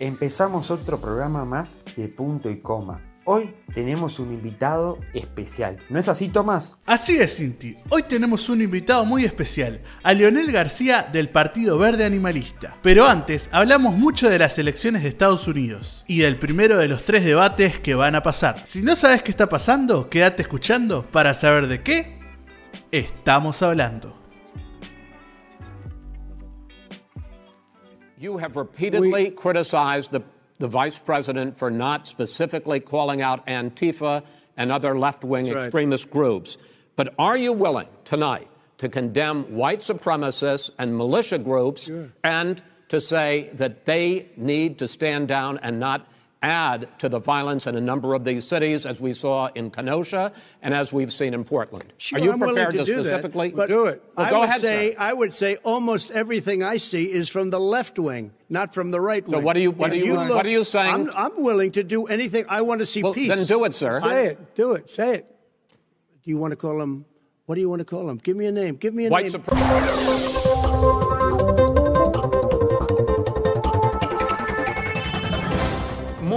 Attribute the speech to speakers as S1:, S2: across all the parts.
S1: Empezamos otro programa más de punto y coma. Hoy tenemos un invitado especial. ¿No es así, Tomás?
S2: Así es, Cinti. Hoy tenemos un invitado muy especial, a Leonel García del Partido Verde Animalista. Pero antes, hablamos mucho de las elecciones de Estados Unidos y del primero de los tres debates que van a pasar. Si no sabes qué está pasando, quédate escuchando para saber de qué estamos hablando.
S3: You have repeatedly criticized the, the vice president for not specifically calling out Antifa and other left wing
S4: That's right.
S3: extremist groups. But are you willing tonight to condemn white supremacists and militia groups and to say that they need to stand down and not add to the violence in a number of these cities, as we saw in Kenosha and as we've seen in Portland?
S4: Sure,
S3: are you
S4: I'm
S3: prepared
S4: to, do
S3: specifically
S4: that, but
S3: do it? Well,
S4: I
S3: go
S4: would
S3: ahead,
S4: say
S3: sir.
S4: I would say almost everything I see is from the left wing, not from the right wing.
S3: So what are you- what
S4: If
S3: are you-
S4: look-
S3: what are you saying?
S4: I'm, I'm willing to do anything. I want to see
S3: Well,
S4: peace.
S3: then do it, sir.
S4: Say it. Do it. Say it. Do you want to call him? What do you want to call him? Give me a name. Give me a
S3: White
S4: name.
S3: supremacists.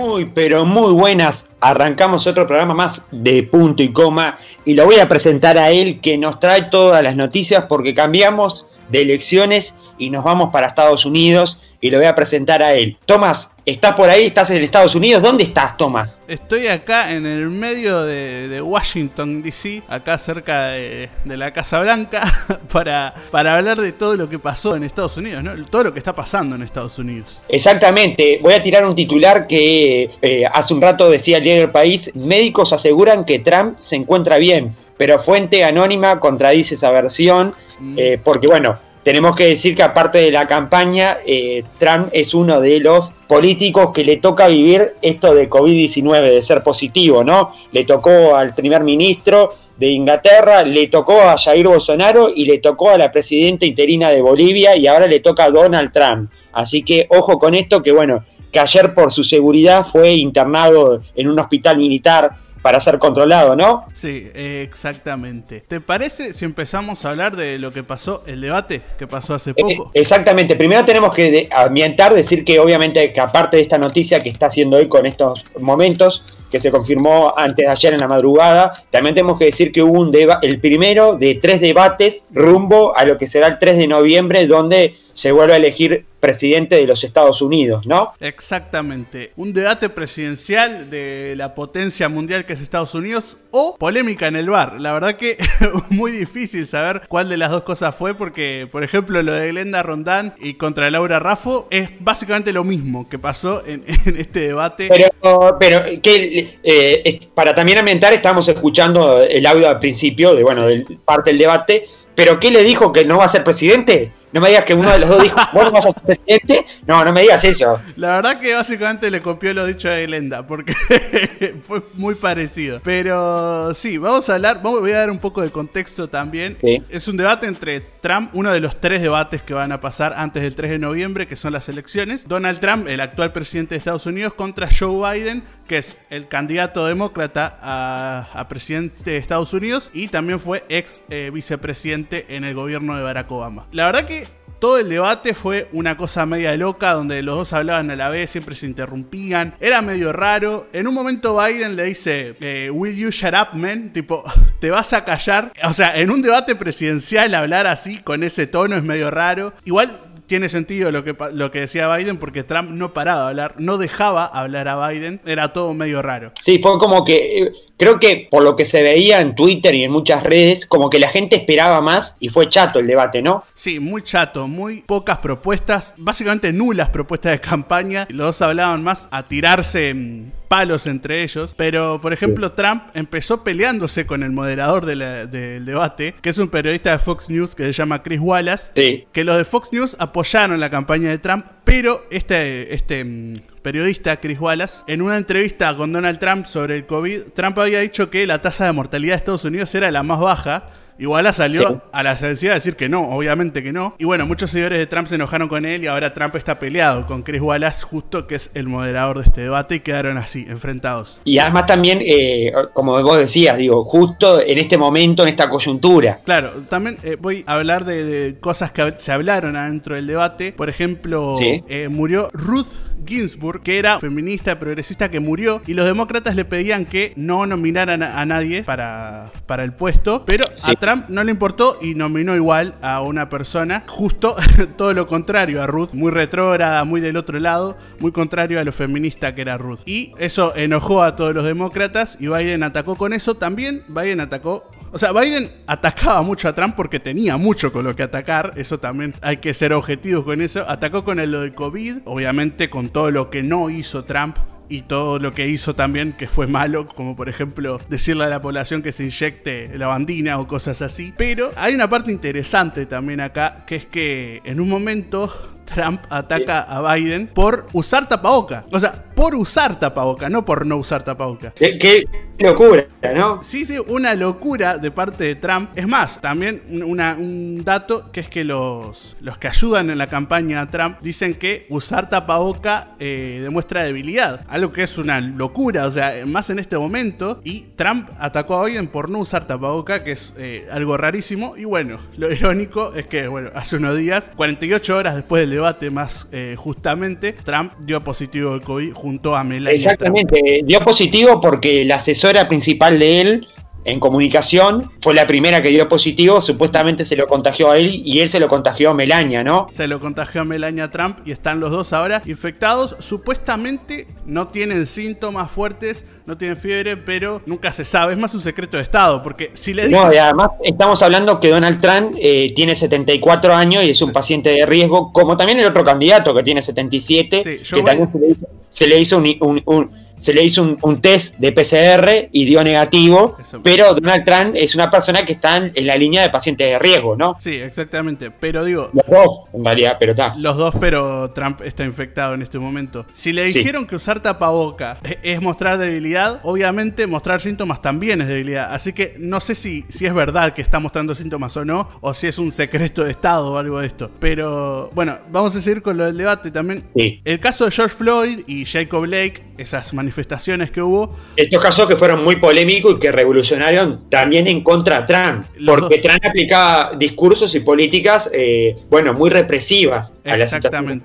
S1: Muy, pero muy buenas. Arrancamos otro programa más de punto y coma. Y lo voy a presentar a él que nos trae todas las noticias porque cambiamos de elecciones y nos vamos para Estados Unidos. Y lo voy a presentar a él. Tomás, ¿estás por ahí? ¿Estás en Estados Unidos? ¿Dónde estás, Tomás?
S2: Estoy acá en el medio de, de Washington, D.C., acá cerca de, de la Casa Blanca, para, para hablar de todo lo que pasó en Estados Unidos, ¿no? todo lo que está pasando en Estados Unidos.
S1: Exactamente, voy a tirar un titular que eh, hace un rato decía el diario El País, médicos aseguran que Trump se encuentra bien, pero fuente anónima contradice esa versión, eh, porque bueno, tenemos que decir que aparte de la campaña, eh, Trump es uno de los políticos que le toca vivir esto de COVID-19, de ser positivo, ¿no? Le tocó al primer ministro de Inglaterra, le tocó a Jair Bolsonaro y le tocó a la presidenta interina de Bolivia y ahora le toca a Donald Trump. Así que ojo con esto, que bueno, que ayer por su seguridad fue internado en un hospital militar para ser controlado, ¿no?
S2: Sí, exactamente. ¿Te parece si empezamos a hablar de lo que pasó, el debate que pasó hace poco?
S1: Eh, exactamente, primero tenemos que ambientar, decir que obviamente que aparte de esta noticia que está haciendo hoy con estos momentos, que se confirmó antes de ayer en la madrugada, también tenemos que decir que hubo un deba- el primero de tres debates rumbo a lo que será el 3 de noviembre, donde se vuelve a elegir presidente de los Estados Unidos, ¿no?
S2: Exactamente. Un debate presidencial de la potencia mundial que es Estados Unidos o polémica en el bar. La verdad que muy difícil saber cuál de las dos cosas fue porque, por ejemplo, lo de Glenda Rondán y contra Laura Raffo es básicamente lo mismo que pasó en, en este debate.
S1: Pero, pero que, eh, para también ambientar, estábamos escuchando el audio al principio de, bueno, del, parte del debate, pero ¿qué le dijo que no va a ser presidente? No me digas que uno de los dos dijo, vos no vas a ser presidente. No, no me digas eso.
S2: La verdad que básicamente le copió lo dicho de Glenda, porque fue muy parecido. Pero sí, vamos a hablar, vamos, voy a dar un poco de contexto también.
S1: Sí.
S2: Es un debate entre Trump, uno de los tres debates que van a pasar antes del 3 de noviembre, que son las elecciones. Donald Trump, el actual presidente de Estados Unidos, contra Joe Biden, que es el candidato demócrata a, a presidente de Estados Unidos y también fue ex eh, vicepresidente en el gobierno de Barack Obama. La verdad que todo el debate fue una cosa media loca donde los dos hablaban a la vez, siempre se interrumpían. Era medio raro. En un momento Biden le dice, eh, Will you shut up, man? Tipo, te vas a callar. O sea, en un debate presidencial hablar así, con ese tono, es medio raro. Igual tiene sentido lo que, lo que decía Biden porque Trump no paraba de hablar, no dejaba hablar a Biden. Era todo medio raro.
S1: Sí, fue como que, eh, creo que por lo que se veía en Twitter y en muchas redes, como que la gente esperaba más y fue chato el debate, ¿no?
S2: Sí, muy chato, muy pocas propuestas, básicamente nulas propuestas de campaña. Los dos hablaban más a tirarse mm, palos entre ellos. Pero, por ejemplo, Trump empezó peleándose con el moderador de la- del debate, que es un periodista de Fox News que se llama Chris Wallace.
S1: Sí.
S2: Que los de Fox News apoyaron la campaña de Trump, pero este, este mm, periodista, Chris Wallace, en una entrevista con Donald Trump sobre el COVID, Trump había dicho que la tasa de mortalidad de Estados Unidos era la más baja. Igual salió
S1: Sí.
S2: a la sencilla a decir que no, obviamente que no. Y bueno, muchos seguidores de Trump se enojaron con él y ahora Trump está peleado con Chris Wallace, justo que es el moderador de este debate, y quedaron así, enfrentados.
S1: Y además también, eh, como vos decías, digo, justo en este momento, en esta coyuntura.
S2: Claro, también eh, voy a hablar de, de cosas que se hablaron adentro del debate. Por ejemplo,
S1: Sí.
S2: eh, murió Ruth Ginsburg, que era feminista progresista que murió, y los demócratas le pedían que no nominaran a, nadie para, para el puesto, pero a Trump no le importó y nominó igual a una persona, justo todo lo contrario a Ruth, muy retrógrada, muy del otro lado, muy contrario a lo feminista que era Ruth. Y eso enojó a todos los demócratas y Biden atacó con eso. También Biden atacó o sea, Biden atacaba mucho a Trump porque tenía mucho con lo que atacar. Eso también hay que ser objetivos con eso. Atacó con el, lo del COVID, obviamente con todo lo que no hizo Trump y todo lo que hizo también que fue malo, como por ejemplo decirle a la población que se inyecte la bandina o cosas así. Pero hay una parte interesante también acá, que es que en un momento Trump ataca a Biden por usar tapaboca. O sea, por usar tapaboca, no por no usar tapaboca.
S1: Qué, locura, ¿no?
S2: Sí, sí, una locura de parte de Trump. Es más, también un dato que es que los, los que ayudan en la campaña a Trump dicen que usar tapaboca eh, demuestra debilidad. Algo que es una locura, o sea, más en este momento. Y Trump atacó a Biden por no usar tapaboca, que es eh, algo rarísimo. Y bueno, lo irónico es que, bueno, hace unos días, 48 horas después del debate más eh, justamente, Trump dio positivo de COVID
S1: Exactamente, dio positivo porque la asesora principal de él en comunicación, fue la primera que dio positivo, supuestamente se lo contagió a él y él se lo contagió a Melania, ¿no?
S2: Se lo contagió a Melania Trump y están los dos ahora infectados, supuestamente no tienen síntomas fuertes, no tienen fiebre, pero nunca se sabe, es más un secreto de Estado, porque si le dicen...
S1: No, y además estamos hablando que Donald Trump eh, tiene 74 años y es un paciente de riesgo, como también el otro candidato que tiene 77, que también se le hizo, un se le hizo un, test de PCR y dio negativo, pero Donald Trump es una persona que está en, la línea de pacientes de riesgo, ¿no?
S2: Sí, exactamente, pero digo...
S1: Los dos, en realidad, pero está.
S2: Los dos, pero Trump está infectado en este momento. Si le dijeron que usar tapaboca es mostrar debilidad, obviamente mostrar síntomas también es debilidad, así que no sé si, si es verdad que está mostrando síntomas o no, o si es un secreto de Estado o algo de esto. Pero bueno, vamos a seguir con lo del debate también. El caso de George Floyd y Jacob Blake, esas manifestaciones manifestaciones que hubo.
S1: Estos casos que fueron muy polémicos y que revolucionaron también en contra de Trump, porque Trump aplicaba discursos y políticas, eh, bueno, muy represivas.
S2: Exactamente.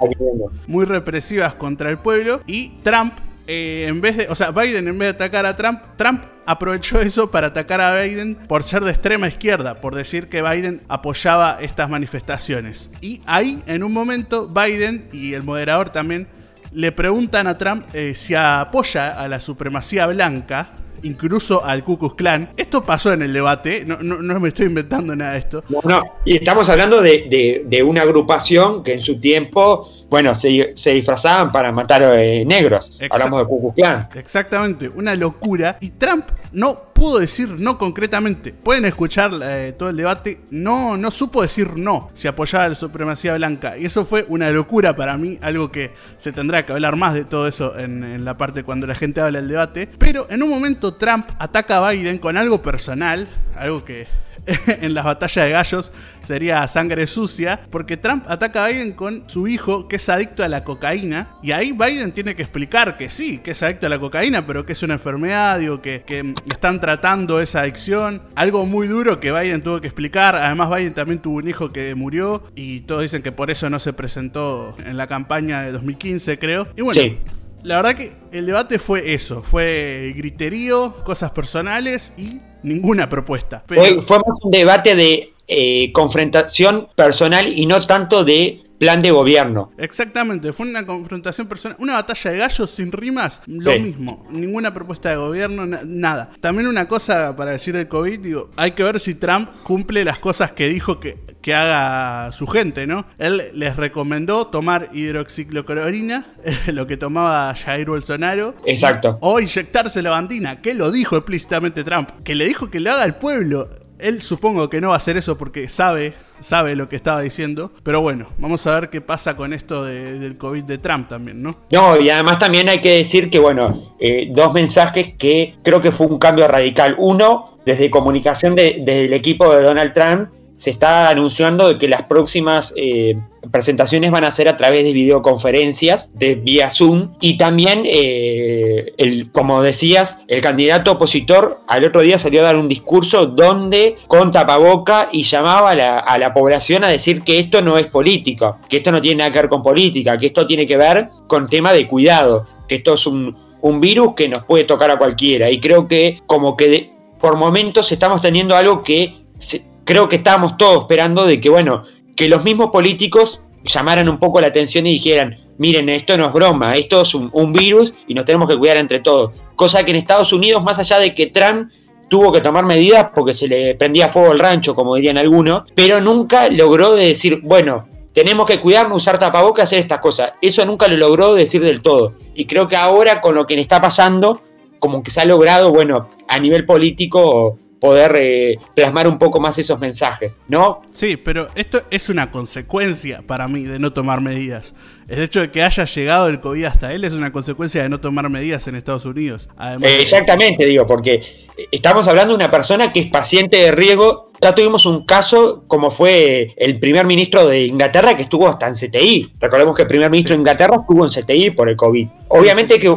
S2: muy represivas contra el pueblo y Trump eh, en vez de, o sea, Biden en vez de atacar a Trump, Trump aprovechó eso para atacar a Biden por ser de extrema izquierda, por decir que Biden apoyaba estas manifestaciones. Y ahí, en un momento, Biden y el moderador también le preguntan a Trump eh, si apoya a la supremacía blanca, incluso al Ku Klux Klan. Esto pasó en el debate, no, no, me estoy inventando nada de esto.
S1: No, no, y estamos hablando de, de una agrupación que en su tiempo bueno, se, se disfrazaban para matar eh, negros. Hablamos de Ku
S2: Exactamente, una locura. Y Trump no pudo decir no concretamente. Pueden escuchar eh, todo el debate. No, no supo decir no si apoyaba la supremacía blanca. Y eso fue una locura para mí, algo que se tendrá que hablar más de todo eso en, en la parte cuando la gente habla del debate. Pero en un momento Trump ataca a Biden con algo personal, algo que en las batallas de gallos sería sangre sucia, porque Trump ataca a Biden con su hijo que es adicto a la cocaína, y ahí Biden tiene que explicar que sí, que es adicto a la cocaína, pero que es una enfermedad, digo, que, que están tratando esa adicción, algo muy duro que Biden tuvo que explicar, además Biden también tuvo un hijo que murió, y todos dicen que por eso no se presentó en la campaña de 2015, creo, y bueno. La verdad que el debate fue eso, fue griterío, cosas personales y ninguna propuesta.
S1: Fue, más un debate de eh, confrontación personal y no tanto de plan de gobierno.
S2: Exactamente, fue una confrontación personal, una batalla de gallos sin rimas, lo mismo, ninguna propuesta de gobierno, nada. También una cosa para decir del COVID, digo, hay que ver si Trump cumple las cosas que dijo que, que haga su gente, ¿no? Él les recomendó tomar hidroxicloroquina, lo que tomaba Jair Bolsonaro.
S1: Exacto.
S2: O inyectarse la bandina, que lo dijo explícitamente Trump, que le dijo que lo haga al pueblo. Él supongo que no va a hacer eso porque sabe, sabe lo que estaba diciendo. Pero bueno, vamos a ver qué pasa con esto del COVID de Trump también, ¿no?
S1: No, y además también hay que decir que, bueno, eh, dos mensajes que creo que fue un cambio radical. Uno, desde comunicación del equipo de Donald Trump, se está anunciando de que las próximas eh, presentaciones van a ser a través de videoconferencias de vía Zoom y también, eh, el, como decías, el candidato opositor al otro día salió a dar un discurso donde con tapaboca y llamaba a la, a la población a decir que esto no es política, que esto no tiene nada que ver con política, que esto tiene que ver con tema de cuidado, que esto es un, un virus que nos puede tocar a cualquiera. Y creo que como que por momentos estamos teniendo algo que creo que estábamos todos esperando de que bueno que los mismos políticos llamaran un poco la atención y dijeran, miren, esto no es broma, esto es un, virus y nos tenemos que cuidar entre todos. Cosa que en Estados Unidos, más allá de que Trump tuvo que tomar medidas porque se le prendía fuego el rancho, como dirían algunos, pero nunca logró decir, bueno, tenemos que cuidarnos, usar tapabocas, hacer estas cosas. Eso nunca lo logró decir del todo. Y creo que ahora con lo que está pasando, como que se ha logrado, bueno, a nivel político poder eh, plasmar un poco más esos mensajes, ¿no?
S2: Sí, pero esto es una consecuencia para mí de no tomar medidas. El hecho de que haya llegado el COVID hasta él es una consecuencia de no tomar medidas en Estados Unidos.
S1: Exactamente, digo, porque estamos hablando de una persona que es paciente de riesgo. Ya tuvimos un caso como fue el primer ministro de Inglaterra que estuvo hasta en CTI. Recordemos que el primer ministro de Inglaterra estuvo en CTI por el COVID. Obviamente que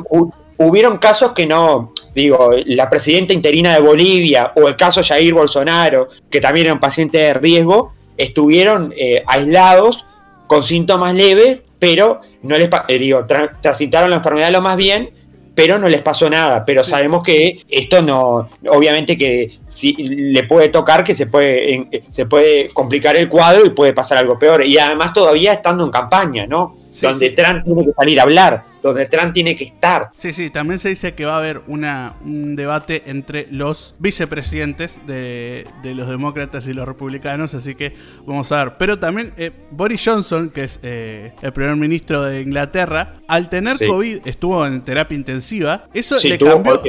S1: hubieron casos que no, digo, la presidenta interina de Bolivia o el caso Jair Bolsonaro, que también eran pacientes de riesgo, estuvieron eh, aislados con síntomas leves, pero no les eh, digo, transitaron la enfermedad lo más bien, pero no les pasó nada. Pero sabemos que esto no, obviamente que si le puede tocar, que se puede, se puede complicar el cuadro y puede pasar algo peor. Y además todavía estando en campaña, ¿no? donde Trump tiene que salir a hablar, donde Trump tiene que estar.
S2: Sí, sí, también se dice que va a haber una, un debate entre los vicepresidentes de, los demócratas y los republicanos, así que vamos a ver. Pero también eh, Boris Johnson, que es eh, el primer ministro de Inglaterra, al tener COVID estuvo en terapia intensiva, eso le cambió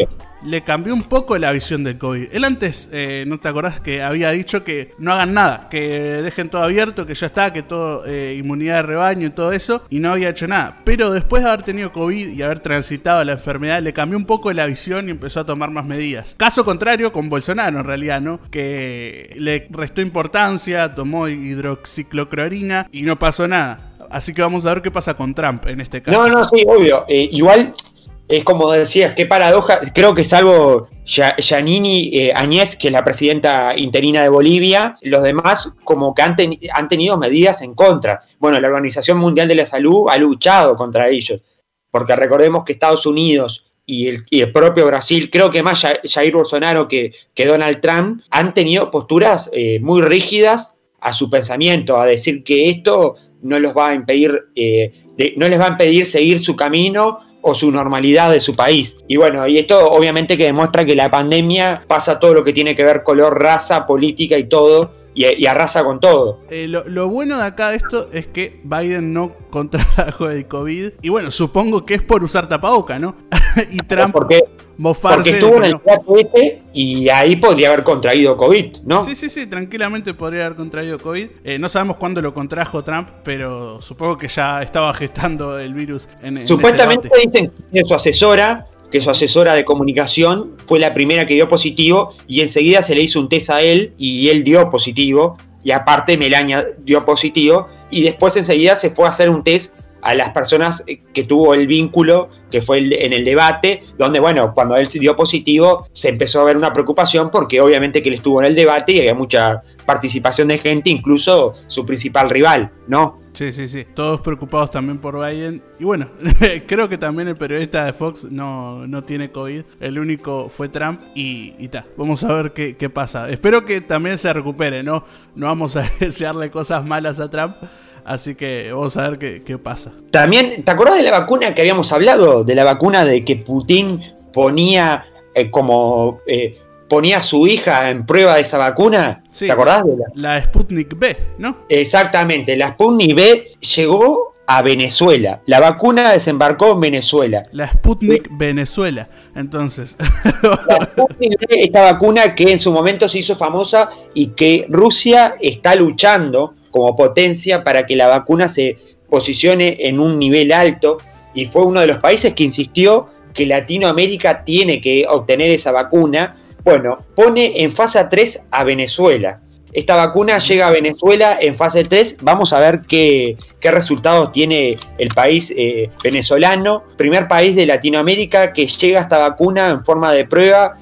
S2: le cambió un poco la visión del COVID. Él antes, eh, ¿no te acordás que había dicho que no hagan nada, que dejen todo abierto, que ya está, que todo eh, inmunidad de rebaño y todo eso, y no había hecho nada? Pero después de haber tenido COVID y haber transitado la enfermedad, le cambió un poco la visión y empezó a tomar más medidas. Caso contrario con Bolsonaro, en realidad, ¿no? Que le restó importancia, tomó hidroxicloclorina y no pasó nada. Así que vamos a ver qué pasa con Trump en este caso.
S1: No, no, sí, obvio. Eh, igual es como decías, qué paradoja. Creo que salvo Yanini eh, Añez, que es la presidenta interina de Bolivia, los demás como que han, han, tenido medidas en contra. Bueno, la Organización Mundial de la Salud ha luchado contra ellos, porque recordemos que Estados Unidos y el, propio Brasil, creo que más Jair Bolsonaro que, que Donald Trump, han tenido posturas eh, muy rígidas a su pensamiento, a decir que esto no los va a impedir, eh, no les va a impedir seguir su camino o su normalidad de su país. Y bueno, y esto obviamente que demuestra que la pandemia pasa todo lo que tiene que ver color, raza, política y todo, y, arrasa con todo.
S2: Eh, lo, bueno de acá de esto es que Biden no contrajo el COVID. Y bueno, supongo que es por usar tapaboca, ¿no? y Trump.
S1: Porque porque estuvo en el este y ahí podría haber contraído COVID, ¿no?
S2: Sí, sí, sí, tranquilamente podría haber contraído COVID. Eh, no sabemos cuándo lo contrajo Trump, pero supongo que ya estaba gestando el virus en,
S1: Supuestamente dicen que su asesora, que su asesora de comunicación fue la primera que dio positivo y enseguida se le hizo un test a él y él dio positivo. Y aparte Melania dio positivo y después enseguida se fue a hacer un test a las personas eh, que tuvo el vínculo, que fue en el debate, donde, bueno, cuando él se dio positivo, se empezó a ver una preocupación porque obviamente que él estuvo en el debate y había mucha participación de gente, incluso su principal rival, ¿no?
S2: Sí, sí, sí. Todos preocupados también por Biden. Y bueno, creo que también el periodista de Fox no, no tiene COVID. El único fue Trump y, y ta. Vamos a ver qué, qué, pasa. Espero que también se recupere, ¿no? No vamos a desearle cosas malas a Trump. Así que vamos a ver qué, pasa.
S1: También, ¿te acordás de la vacuna que habíamos hablado? De la vacuna de que Putin ponía eh, como eh, ponía a su hija en prueba de esa vacuna. ¿Te acordás de
S2: la? La Sputnik B, ¿no?
S1: Exactamente, la Sputnik B llegó a Venezuela. La vacuna desembarcó en Venezuela.
S2: La Sputnik Venezuela, entonces.
S1: La Sputnik B, esta vacuna que en su momento se hizo famosa y que Rusia está luchando como potencia para que la vacuna se posicione en un nivel alto y fue uno de los países que insistió que Latinoamérica tiene que obtener esa vacuna. Bueno, pone en fase 3 a Venezuela. esta vacuna llega a Venezuela en fase 3. Vamos a ver qué, qué resultados tiene el país eh, venezolano. Primer país de Latinoamérica que llega esta vacuna en forma de prueba.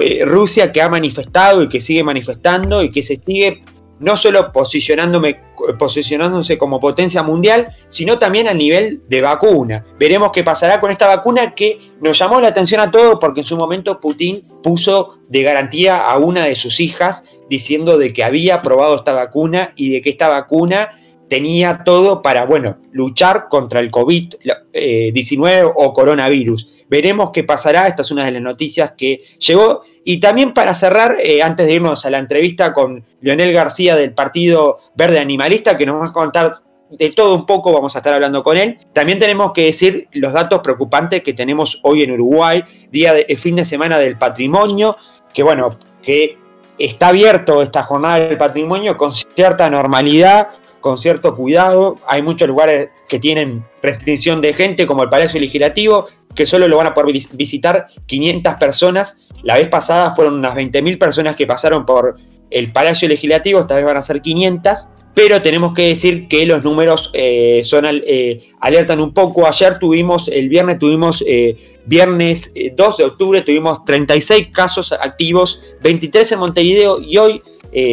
S1: Eh, Rusia que ha manifestado y que sigue manifestando y que se sigue no solo posicionándome, posicionándose como potencia mundial, sino también a nivel de vacuna. Veremos qué pasará con esta vacuna que nos llamó la atención a todos porque en su momento Putin puso de garantía a una de sus hijas diciendo de que había probado esta vacuna y de que esta vacuna tenía todo para, bueno, luchar contra el COVID-19 eh, o coronavirus. Veremos qué pasará, esta es una de las noticias que llegó y también para cerrar, eh, antes de irnos a la entrevista con Leonel García del Partido Verde Animalista, que nos va a contar de todo un poco, vamos a estar hablando con él. También tenemos que decir los datos preocupantes que tenemos hoy en Uruguay, día de fin de semana del patrimonio, que bueno, que está abierto esta jornada del patrimonio con cierta normalidad, con cierto cuidado. Hay muchos lugares que tienen restricción de gente, como el Palacio Legislativo, que solo lo van a poder visitar 500 personas. La vez pasada fueron unas 20.000 personas que pasaron por el Palacio Legislativo, esta vez van a ser 500, pero tenemos que decir que los números eh, son eh, alertan un poco. Ayer tuvimos, el viernes tuvimos, eh, viernes 2 de octubre, tuvimos 36 casos activos, 23 en Montevideo y hoy,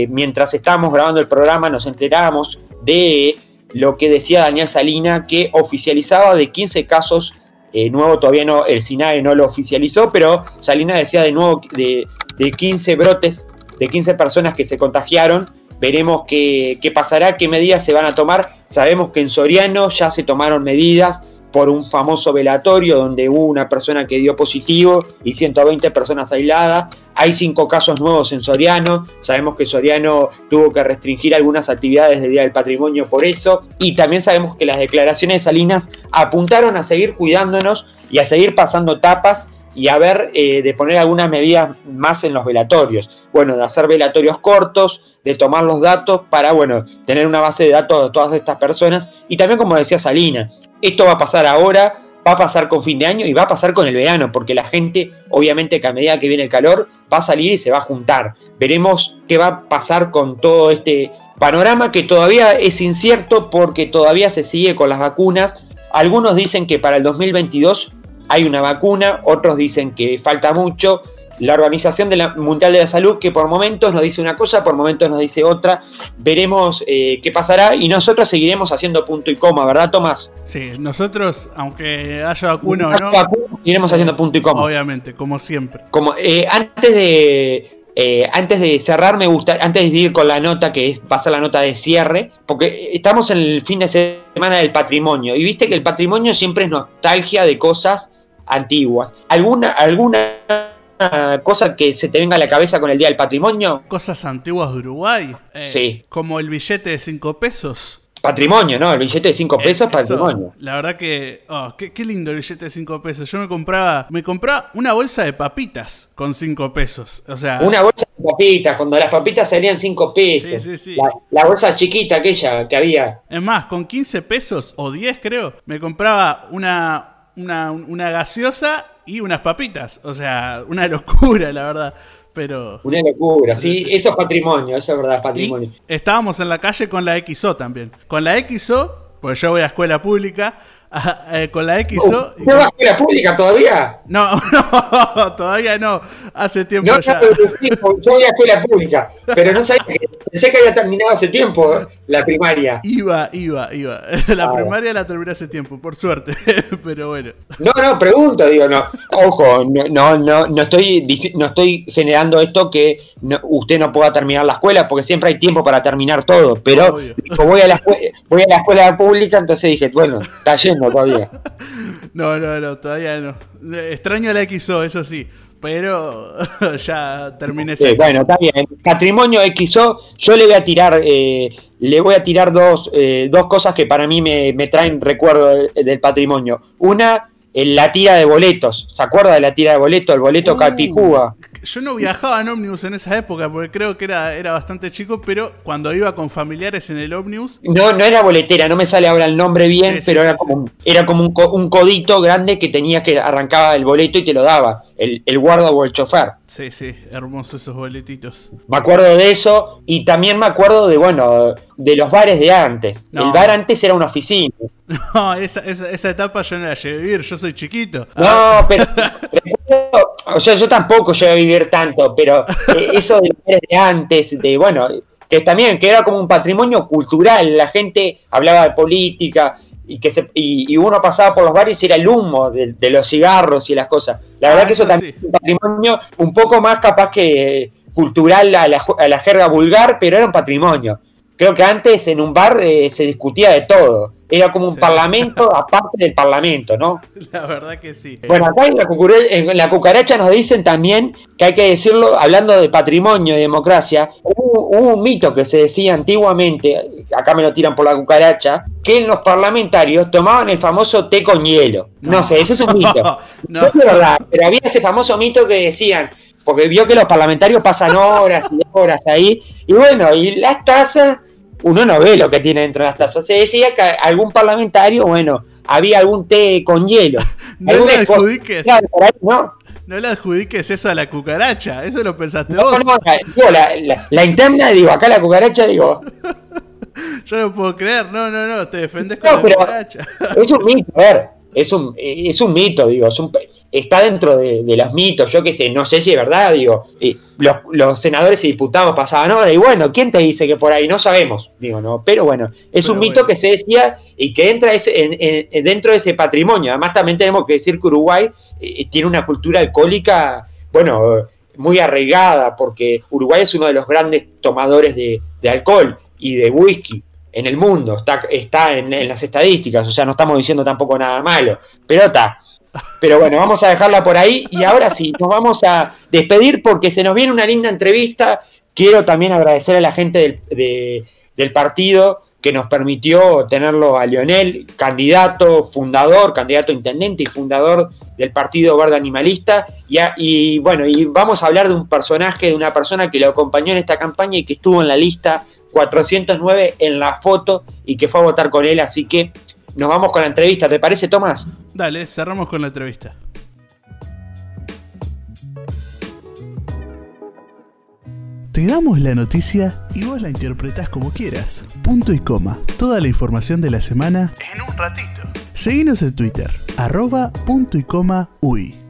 S1: mientras estábamos grabando el programa, nos enteramos de lo que decía Daniel Salina, que oficializaba de 15 casos eh, nuevo todavía no, el SINAE no lo oficializó, pero Salina decía de nuevo de, 15 brotes, de 15 personas que se contagiaron. Veremos qué, qué pasará, qué medidas se van a tomar. Sabemos que en Soriano ya se tomaron medidas por un famoso velatorio donde hubo una persona que dio positivo y 120 personas aisladas. Hay cinco casos nuevos en Soriano. Sabemos que Soriano tuvo que restringir algunas actividades del Día del Patrimonio por eso. Y también sabemos que las declaraciones de Salinas apuntaron a seguir cuidándonos y a seguir pasando tapas y a ver eh, de poner algunas medidas más en los velatorios. Bueno, de hacer velatorios cortos, de tomar los datos para, bueno, tener una base de datos de todas estas personas. Y también, como decía Salina, esto va a pasar ahora, va a pasar con fin de año y va a pasar con el verano, porque la gente, obviamente que a medida que viene el calor, va a salir y se va a juntar. Veremos qué va a pasar con todo este panorama que todavía es incierto porque todavía se sigue con las vacunas. Algunos dicen que para el 2022 hay una vacuna, otros dicen que falta mucho la Organización Mundial de la Salud, que por momentos nos dice una cosa, por momentos nos dice otra. Veremos eh, qué pasará y nosotros seguiremos haciendo punto y coma, ¿verdad, Tomás?
S2: Sí, nosotros, aunque haya vacuna o no,
S1: seguiremos haciendo punto y coma.
S2: Obviamente, como siempre.
S1: Como eh, antes de eh, antes de cerrar, me gusta, antes de ir con la nota que es, pasa la nota de cierre, porque estamos en el fin de semana del patrimonio y viste que el patrimonio siempre es nostalgia de cosas antiguas. ¿Alguna, alguna cosa que se te venga a la cabeza con el Día del Patrimonio?
S2: Cosas antiguas de Uruguay.
S1: Eh, sí.
S2: Como el billete de 5 pesos.
S1: Patrimonio, ¿no? El billete de 5 eh, pesos, patrimonio.
S2: La verdad que, oh, qué, lindo el billete de 5 pesos. Yo me compraba, me compraba una bolsa de papitas con 5 pesos. O sea.
S1: Una bolsa de papitas, cuando las papitas salían 5 pesos. Sí, sí, sí. La, bolsa chiquita aquella que había.
S2: Es más, con 15 pesos o 10 creo, me compraba una, una, una gaseosa y unas papitas. O sea, una locura, la verdad. Pero.
S1: Una locura, sí, eso es patrimonio, eso es verdad, patrimonio.
S2: estábamos en la calle con la XO también. Con la XO, pues yo voy a escuela pública, Eh, con la XO.
S1: ¿No vas a escuela pública todavía?
S2: No, no, todavía no. Hace tiempo ya.
S1: yo voy a escuela pública, pero no sabía que pensé que había terminado hace tiempo la primaria.
S2: Iba, iba, iba. La primaria la terminé hace tiempo, por suerte, pero bueno.
S1: No, no, pregunto, digo, no. Ojo, no, no, no, estoy, no estoy generando esto que usted no pueda terminar la escuela, porque siempre hay tiempo para terminar todo, pero voy a la, voy a la escuela pública, entonces dije, bueno, está todavía.
S2: No, no, no, todavía no. Extraño la XO, eso sí. Pero ya terminé.
S1: Sí, bueno, está bien. Patrimonio XO, yo le voy a tirar, eh, le voy a tirar dos, eh, dos cosas que para mí me, traen recuerdo del, patrimonio. Una, la tira de boletos. ¿Se acuerda de la tira de boletos? El boleto uh,
S2: yo no viajaba en ómnibus en esa época porque creo que era, era bastante chico, pero cuando iba con familiares en el ómnibus.
S1: No, no era boletera, no me sale ahora el nombre bien, pero era, como, era como un, un, codito grande que tenía que arrancaba el boleto y te lo daba, el, el guarda o el chofer.
S2: Sí, sí, hermosos esos boletitos.
S1: Me acuerdo de eso y también me acuerdo de, bueno, de los bares de antes. El bar antes era una oficina.
S2: No, esa, esa, etapa yo no la llegué a vivir, yo soy chiquito.
S1: No, ah. pero, o sea, yo tampoco llegué a vivir tanto, pero eh, eso de los de antes, de, bueno, que también, que era como un patrimonio cultural, la gente hablaba de política, y que se, y, uno pasaba por los bares y era el humo de, los cigarros y las cosas. La verdad ah, que eso, también es un patrimonio un poco más capaz que cultural a la, a la jerga vulgar, pero era un patrimonio. Creo que antes en un bar eh, se discutía de todo. Era como un parlamento aparte del parlamento, ¿no?
S2: La verdad que sí.
S1: Bueno, acá en la, cucaracha nos dicen también que hay que decirlo, hablando de patrimonio y democracia, hubo, un mito que se decía antiguamente, acá me lo tiran por la cucaracha, que en los parlamentarios tomaban el famoso té con hielo. No, sé, ese es un mito. no. es verdad, pero había ese famoso mito que decían, porque vio que los parlamentarios pasan horas y horas ahí, y bueno, y las tazas uno no ve lo que tiene dentro de las tazas. Se decía que algún parlamentario, bueno, había algún té con hielo.
S2: no le adjudiques. no. no le adjudiques eso a la cucaracha, eso lo pensaste vos. No,
S1: la, interna, digo, acá la cucaracha, digo.
S2: Yo no puedo creer, no, no, no, te defendes con la cucaracha.
S1: Es un mito, a ver, es un, es un mito, digo, es un, está dentro de, los mitos, yo qué sé, no sé si es verdad, digo, los, senadores y diputados pasaban ahora, y bueno, ¿quién te dice que por ahí? No sabemos, digo, no, pero bueno, es un mito que se decía y que entra en, dentro de ese patrimonio, además también tenemos que decir que Uruguay eh, tiene una cultura alcohólica, bueno, muy arraigada, porque Uruguay es uno de los grandes tomadores de, alcohol y de whisky en el mundo, está, está en, en las estadísticas, o sea, no estamos diciendo tampoco nada malo, pero está pero bueno, vamos a dejarla por ahí y ahora sí, nos vamos a despedir porque se nos viene una linda entrevista. Quiero también agradecer a la gente del, partido que nos permitió tenerlo a Lionel, candidato, fundador, candidato intendente y fundador del Partido Verde Animalista. Y, y, bueno, y vamos a hablar de un personaje, de una persona que lo acompañó en esta campaña y que estuvo en la lista 409 en la foto y que fue a votar con él. Así que nos vamos con la entrevista, ¿te parece, Tomás?
S2: Dale, cerramos con la entrevista. Te damos la noticia y vos la interpretás como quieras. Punto y coma. Toda la información de la semana en un ratito. Seguinos en Twitter, arroba punto y coma uy.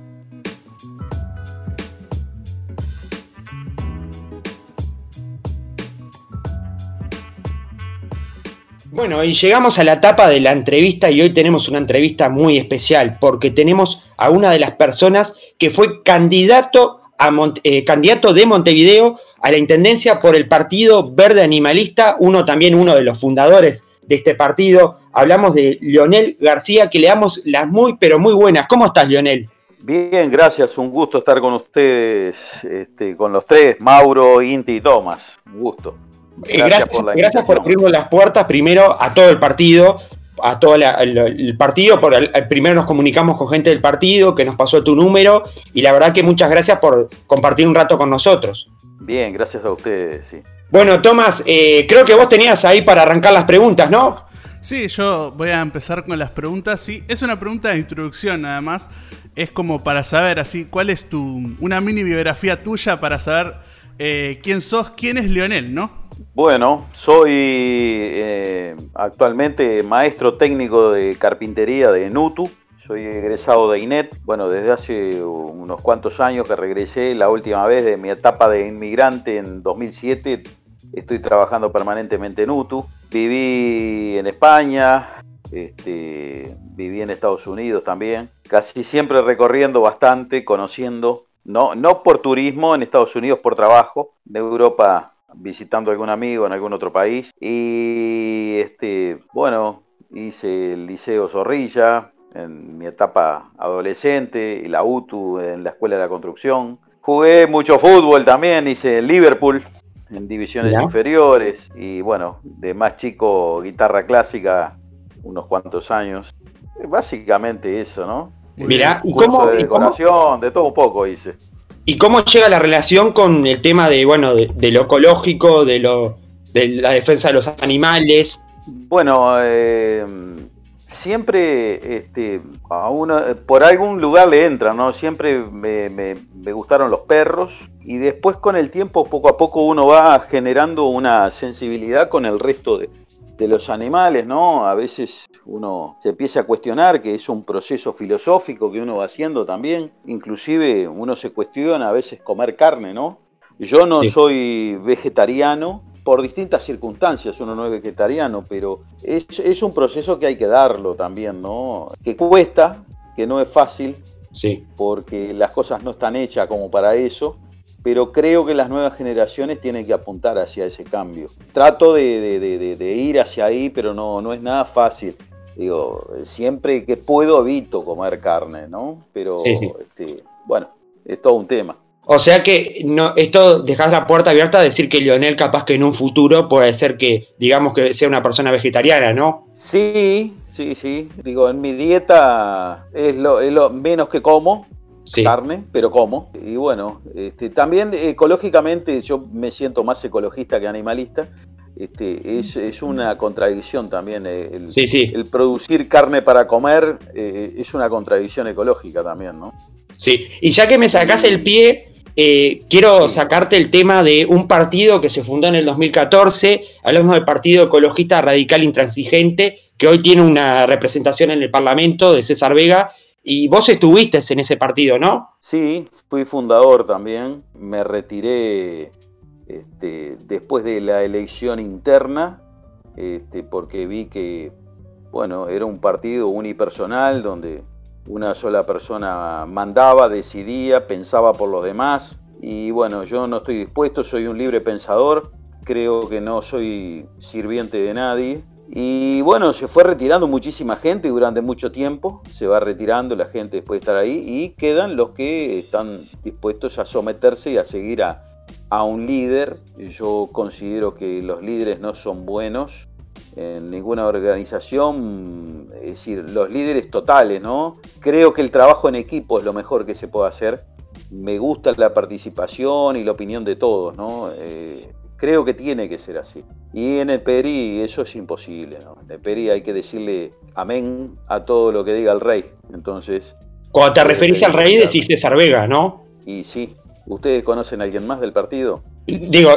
S1: Bueno, y llegamos a la etapa de la entrevista y hoy tenemos una entrevista muy especial porque tenemos a una de las personas que fue candidato, a eh, candidato de Montevideo a la Intendencia por el Partido Verde Animalista, uno también uno de los fundadores de este partido. Hablamos de Leonel García, que le damos las muy, pero muy buenas. ¿Cómo estás, Leonel?
S5: Bien, gracias. Un gusto estar con ustedes, este, con los tres, Mauro, Inti y Tomás. Un gusto.
S1: Eh, gracias, por, gracias por abrirnos las puertas primero a todo el partido, a todo el, partido. Por primero nos comunicamos con gente del partido que nos pasó tu número y la verdad que muchas gracias por compartir un rato con nosotros.
S5: Bien, gracias a ustedes, sí.
S1: Bueno, Tomás, eh, creo que vos tenías ahí para arrancar las preguntas, ¿no?
S2: Sí, yo voy a empezar con las preguntas. Sí, es una pregunta de introducción nada más. Es como para saber así, ¿cuál es tu una mini biografía tuya para saber eh, quién sos, quién es Leonel, ¿no?
S5: Bueno, soy eh, actualmente maestro técnico de carpintería de NUTU. Soy egresado de INET. Bueno, desde hace unos cuantos años que regresé, la última vez de mi etapa de inmigrante en 2007, estoy trabajando permanentemente en UTU. Viví en España, este, viví en Estados Unidos también. Casi siempre recorriendo bastante, conociendo. No, no por turismo en Estados Unidos, por trabajo. De Europa visitando a algún amigo en algún otro país. Y este, bueno, hice el Liceo Zorrilla en mi etapa adolescente y la UTU en la Escuela de la Construcción. Jugué mucho fútbol también, hice el Liverpool en divisiones inferiores y bueno, de más chico guitarra clásica unos cuantos años. Básicamente eso, ¿no?
S1: Mira,
S5: ¿y cómo, de decoración, de todo un poco hice.
S1: ¿Y cómo llega la relación con el tema de, bueno, de, lo ecológico, de, lo, de la defensa de los animales?
S5: Bueno, eh, siempre este, a uno, por algún lugar le entra, ¿no? Siempre me, me, gustaron los perros y después con el tiempo, poco a poco, uno va generando una sensibilidad con el resto de, de los animales, ¿no? A veces uno se empieza a cuestionar que es un proceso filosófico que uno va haciendo también. Inclusive uno se cuestiona a veces comer carne, ¿no? Yo no soy vegetariano, por distintas circunstancias uno no es vegetariano, pero es, un proceso que hay que darlo también, ¿no? Que cuesta, que no es fácil,
S1: sí.
S5: porque las cosas no están hechas como para eso, pero creo que las nuevas generaciones tienen que apuntar hacia ese cambio. Trato de, ir hacia ahí, pero no, no es nada fácil. Digo, siempre que puedo evito comer carne, ¿no? Pero, Este, bueno, es todo un tema.
S1: O sea que no, esto dejas la puerta abierta a decir que Lionel capaz que en un futuro puede ser que, digamos que sea una persona vegetariana, ¿no?
S5: Sí, sí, sí. Digo, en mi dieta es lo, es lo menos que como, carne, pero como. Y bueno, este, también ecológicamente yo me siento más ecologista que animalista. Este, es, una contradicción también. Eh, el, el producir carne para comer eh, es una contradicción ecológica también, ¿no?
S1: Sí, y ya que me sacás el pie, eh, quiero sacarte el tema de un partido que se fundó en el 2014, hablamos del Partido Ecologista Radical Intransigente, que hoy tiene una representación en el Parlamento de César Vega, y vos estuviste en ese partido, ¿no?
S5: Sí, fui fundador también, me retiré este, después de la elección interna, este, porque vi que, bueno, era un partido unipersonal donde una sola persona mandaba, decidía, pensaba por los demás. Y bueno, yo no estoy dispuesto, soy un libre pensador, creo que no soy sirviente de nadie. Y bueno, se fue retirando muchísima gente durante mucho tiempo, se va retirando la gente después de estar ahí y quedan los que están dispuestos a someterse y a seguir a, a un líder. Yo considero que los líderes no son buenos, en ninguna organización, es decir, los líderes totales, ¿no? Creo que el trabajo en equipo es lo mejor que se puede hacer. Me gusta la participación y la opinión de todos, ¿no? Eh, creo que tiene que ser así. Y en el PERI eso es imposible, ¿no? En el PERI hay que decirle amén a todo lo que diga el rey. Entonces...
S1: Cuando te referís al rey decís César Vega, ¿no?
S5: Y sí. ¿Ustedes conocen a alguien más del partido?
S1: Digo,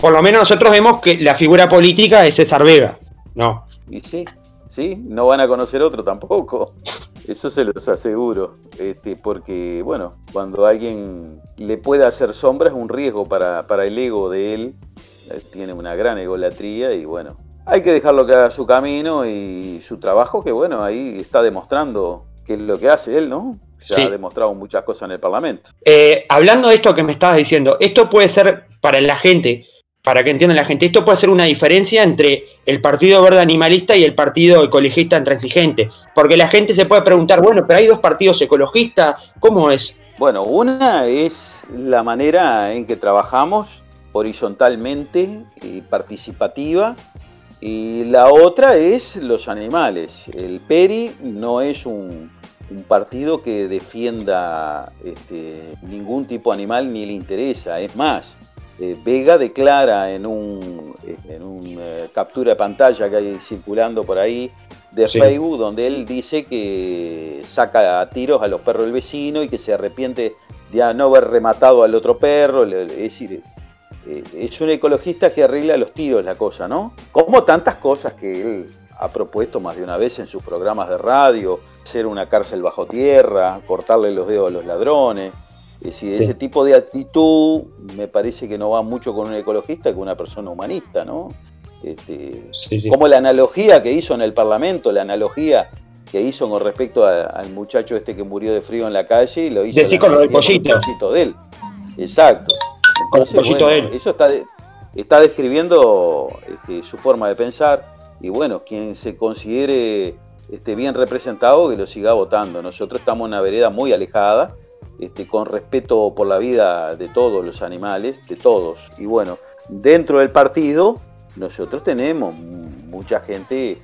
S1: por lo menos nosotros vemos que la figura política es César Vega. No.
S5: Y sí, sí, no van a conocer otro tampoco. Eso se los aseguro. Este, porque, bueno, cuando alguien le puede hacer sombra es un riesgo para, para el ego de él. Tiene una gran egolatría y bueno, hay que dejarlo que haga su camino y su trabajo, que bueno, ahí está demostrando que es lo que hace él, ¿no? Ya ha demostrado muchas cosas en el Parlamento.
S1: Eh, hablando de esto que me estabas diciendo, esto puede ser para la gente para que entienda la gente, esto puede ser una diferencia entre el Partido Verde Animalista y el Partido Ecologista Intransigente. Porque la gente se puede preguntar, bueno, pero hay dos partidos ecologistas, ¿cómo es?
S5: Bueno, una es la manera en que trabajamos horizontalmente y participativa, y la otra es los animales. El PERI no es un, partido que defienda este, ningún tipo de animal ni le interesa, es más, eh, Vega declara en un, en un eh, captura de pantalla que hay circulando por ahí de Facebook, donde él dice que saca a tiros a los perros del vecino y que se arrepiente de no haber rematado al otro perro. Es decir, eh, es un ecologista que arregla los tiros la cosa, ¿no? Como tantas cosas que él ha propuesto más de una vez en sus programas de radio, hacer una cárcel bajo tierra, cortarle los dedos a los ladrones. Es decir, ese tipo de actitud me parece que no va mucho con un ecologista que una persona humanista, ¿no? Este, como la analogía que hizo en el Parlamento, la analogía que hizo con respecto al muchacho este que murió de frío en la calle y lo hizo
S1: con lo del pollito.
S5: de él. Exacto. Eso está, está describiendo este, su forma de pensar y bueno, quien se considere este, bien representado que lo siga votando. Nosotros estamos en una vereda muy alejada este, con respeto por la vida de todos los animales, de todos. Y bueno, dentro del partido nosotros tenemos mucha gente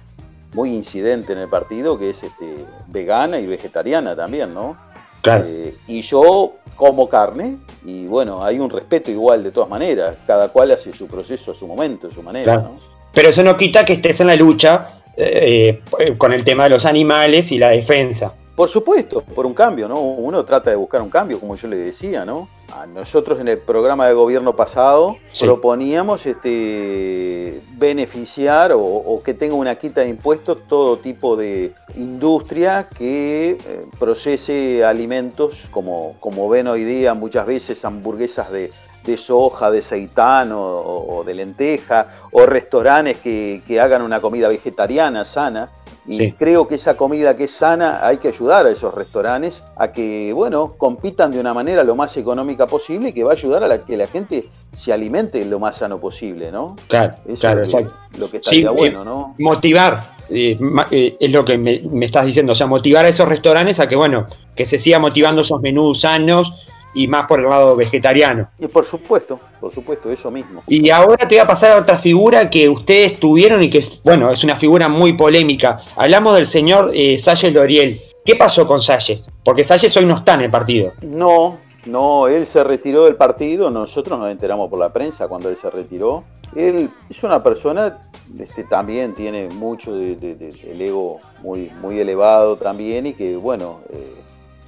S5: muy incidente en el partido que es este, vegana y vegetariana también, ¿no?
S1: Claro.
S5: Eh, y yo como carne, y bueno, hay un respeto igual de todas maneras, cada cual hace su proceso a su momento, a su manera. ¿no?
S1: Pero eso no quita que estés en la lucha eh, eh, con el tema de los animales y la defensa.
S5: Por supuesto, por un cambio, ¿no? Uno trata de buscar un cambio, como yo le decía, ¿no? A nosotros en el programa de gobierno pasado
S1: Sí.
S5: proponíamos este, beneficiar o, o que tenga una quita de impuestos todo tipo de industria que eh, procese alimentos, como, como ven hoy día muchas veces hamburguesas de, de soja, de seitán o, o de lenteja, o restaurantes que, que hagan una comida vegetariana sana. Y
S1: Sí.
S5: creo que esa comida que es sana hay que ayudar a esos restaurantes a que, bueno, compitan de una manera lo más económica posible y que va a ayudar a la, que la gente se alimente lo más sano posible, ¿no?
S1: Claro,
S5: Eso
S1: claro,
S5: es lo,
S1: exacto.
S5: que- lo que
S1: Sí,
S5: estaría
S1: eh,
S5: bueno, ¿no?
S1: Motivar, eh, eh, es lo que me, me estás diciendo, o sea, motivar a esos restaurantes a que, bueno, que se siga motivando esos menús sanos y más por el lado vegetariano.
S5: Y por supuesto, por supuesto, eso mismo.
S1: Y ahora te voy a pasar a otra figura que ustedes tuvieron y que, bueno, es una figura muy polémica. Hablamos del señor eh, Salles Loriel. ¿Qué pasó con Salles? Porque Salles hoy no está en el partido.
S5: No, no, él se retiró del partido, nosotros nos enteramos por la prensa cuando él se retiró. Él es una persona, este, también tiene mucho de, de- de- del ego muy, muy elevado también y que, bueno, eh,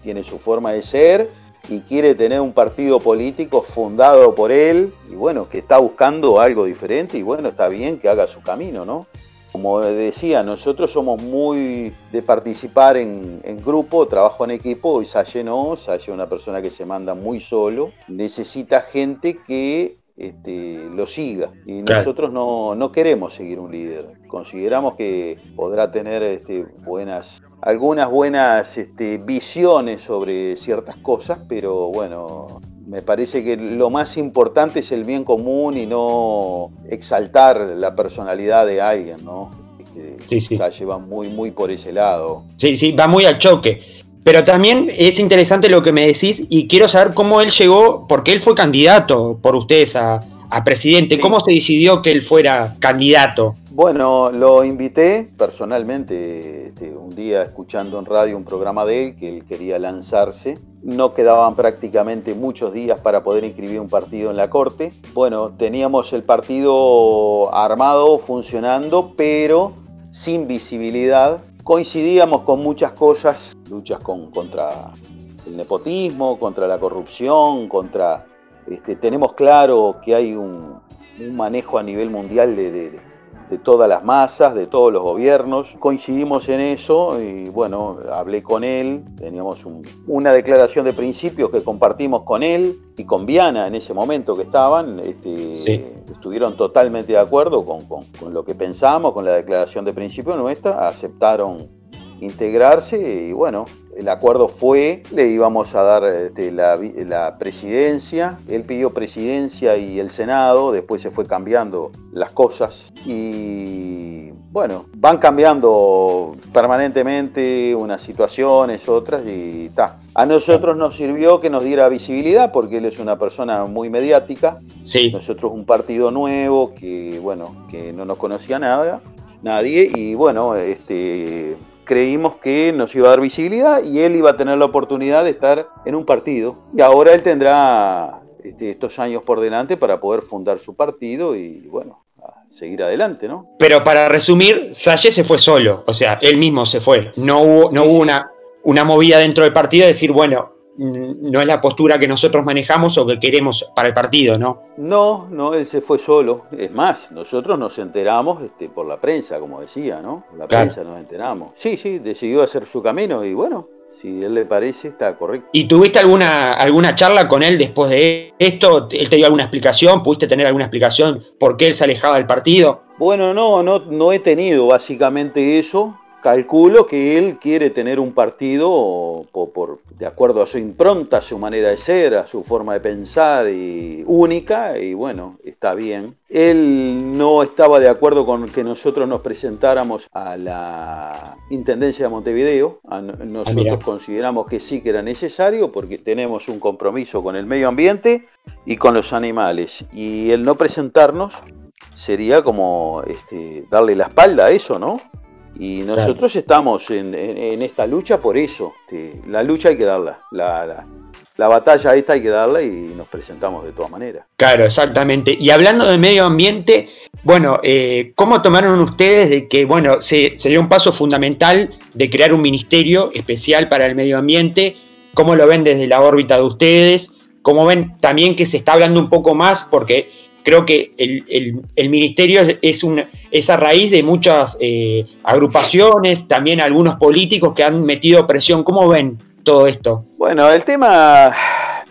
S5: tiene su forma de ser y quiere tener un partido político fundado por él y, bueno, que está buscando algo diferente y, bueno, está bien que haga su camino, ¿no? Como decía, nosotros somos muy de participar en, en grupo, trabajo en equipo, y Salle no, Salle es una persona que se manda muy solo, necesita gente que este, lo siga. Y
S1: Claro.
S5: nosotros no, no queremos seguir un líder. Consideramos que podrá tener este, buenas, algunas buenas este, visiones sobre ciertas cosas, pero bueno, me parece que lo más importante es el bien común y no exaltar la personalidad de alguien, ¿no? Que
S1: Sí, sí.
S5: Salle va muy, muy por ese lado.
S1: Sí, sí, va muy al choque. Pero también es interesante lo que me decís y quiero saber cómo él llegó, porque él fue candidato por ustedes a, a presidente. ¿Cómo se decidió que él fuera candidato?
S5: Bueno, lo invité personalmente este, un día escuchando en radio un programa de él que él quería lanzarse. No quedaban prácticamente muchos días para poder inscribir un partido en la corte. Bueno, teníamos el partido armado, funcionando, pero sin visibilidad. Coincidíamos con muchas cosas, luchas con, contra el nepotismo, contra la corrupción, contra... Este, tenemos claro que hay un, un manejo a nivel mundial de, de- de todas las masas, de todos los gobiernos. Coincidimos en eso y bueno, hablé con él, teníamos un- una declaración de principios que compartimos con él y con Viana en ese momento que estaban. este,
S1: Sí.
S5: Estuvieron totalmente de acuerdo con, con- con lo que pensamos, con la declaración de principios nuestra, aceptaron integrarse y bueno, el acuerdo fue, le íbamos a dar este, la, la presidencia, él pidió presidencia y el Senado, después se fue cambiando las cosas y bueno, van cambiando permanentemente unas situaciones, otras y ta. A nosotros nos sirvió que nos diera visibilidad porque él es una persona muy mediática,
S1: Sí,
S5: nosotros un partido nuevo que, bueno, que no nos conocía nada, nadie, y bueno, este, creímos que nos iba a dar visibilidad y él iba a tener la oportunidad de estar en un partido. Y ahora él tendrá este, estos años por delante para poder fundar su partido y, bueno, a seguir adelante, ¿no?
S1: pero para resumir, Salles se fue solo, o sea, él mismo se fue. No hubo, no hubo una, una movida dentro del partido de decir, bueno, no es la postura que nosotros manejamos o que queremos para el partido, ¿no?
S5: No, no, él se fue solo. Es más, nosotros nos enteramos este, por la prensa, como decía, ¿no? Por la
S1: Claro.
S5: prensa nos enteramos. Sí, sí, decidió hacer su camino y bueno, si a él le parece, está correcto.
S1: ¿Y tuviste alguna, alguna charla con él después de esto? ¿Él te dio alguna explicación? ¿Pudiste tener alguna explicación por qué él se alejaba del partido?
S5: Bueno, no, no, no he tenido básicamente eso. Calculo que él quiere tener un partido por, por- de acuerdo a su impronta, a su manera de ser, a su forma de pensar y única, y bueno, está bien. Él no estaba de acuerdo con que nosotros nos presentáramos a la Intendencia de Montevideo. Nosotros
S1: mira.
S5: consideramos que sí que era necesario porque tenemos un compromiso con el medio ambiente y con los animales. Y el no presentarnos sería como este, darle la espalda a eso, ¿no? Y nosotros estamos en, esta lucha por eso. la lucha hay que darla. La, la, batalla esta hay que darla y nos presentamos de todas maneras.
S1: Claro, exactamente. Y hablando de medio ambiente, bueno, eh, ¿cómo tomaron ustedes de que, bueno, se, sería un paso fundamental de crear un ministerio especial para el medio ambiente? ¿Cómo lo ven desde la órbita de ustedes? ¿Cómo ven también que se está hablando un poco más? Porque creo que el, ministerio es, una, a raíz de muchas eh, agrupaciones, también algunos políticos que han metido presión. ¿Cómo ven todo esto?
S5: Bueno, el tema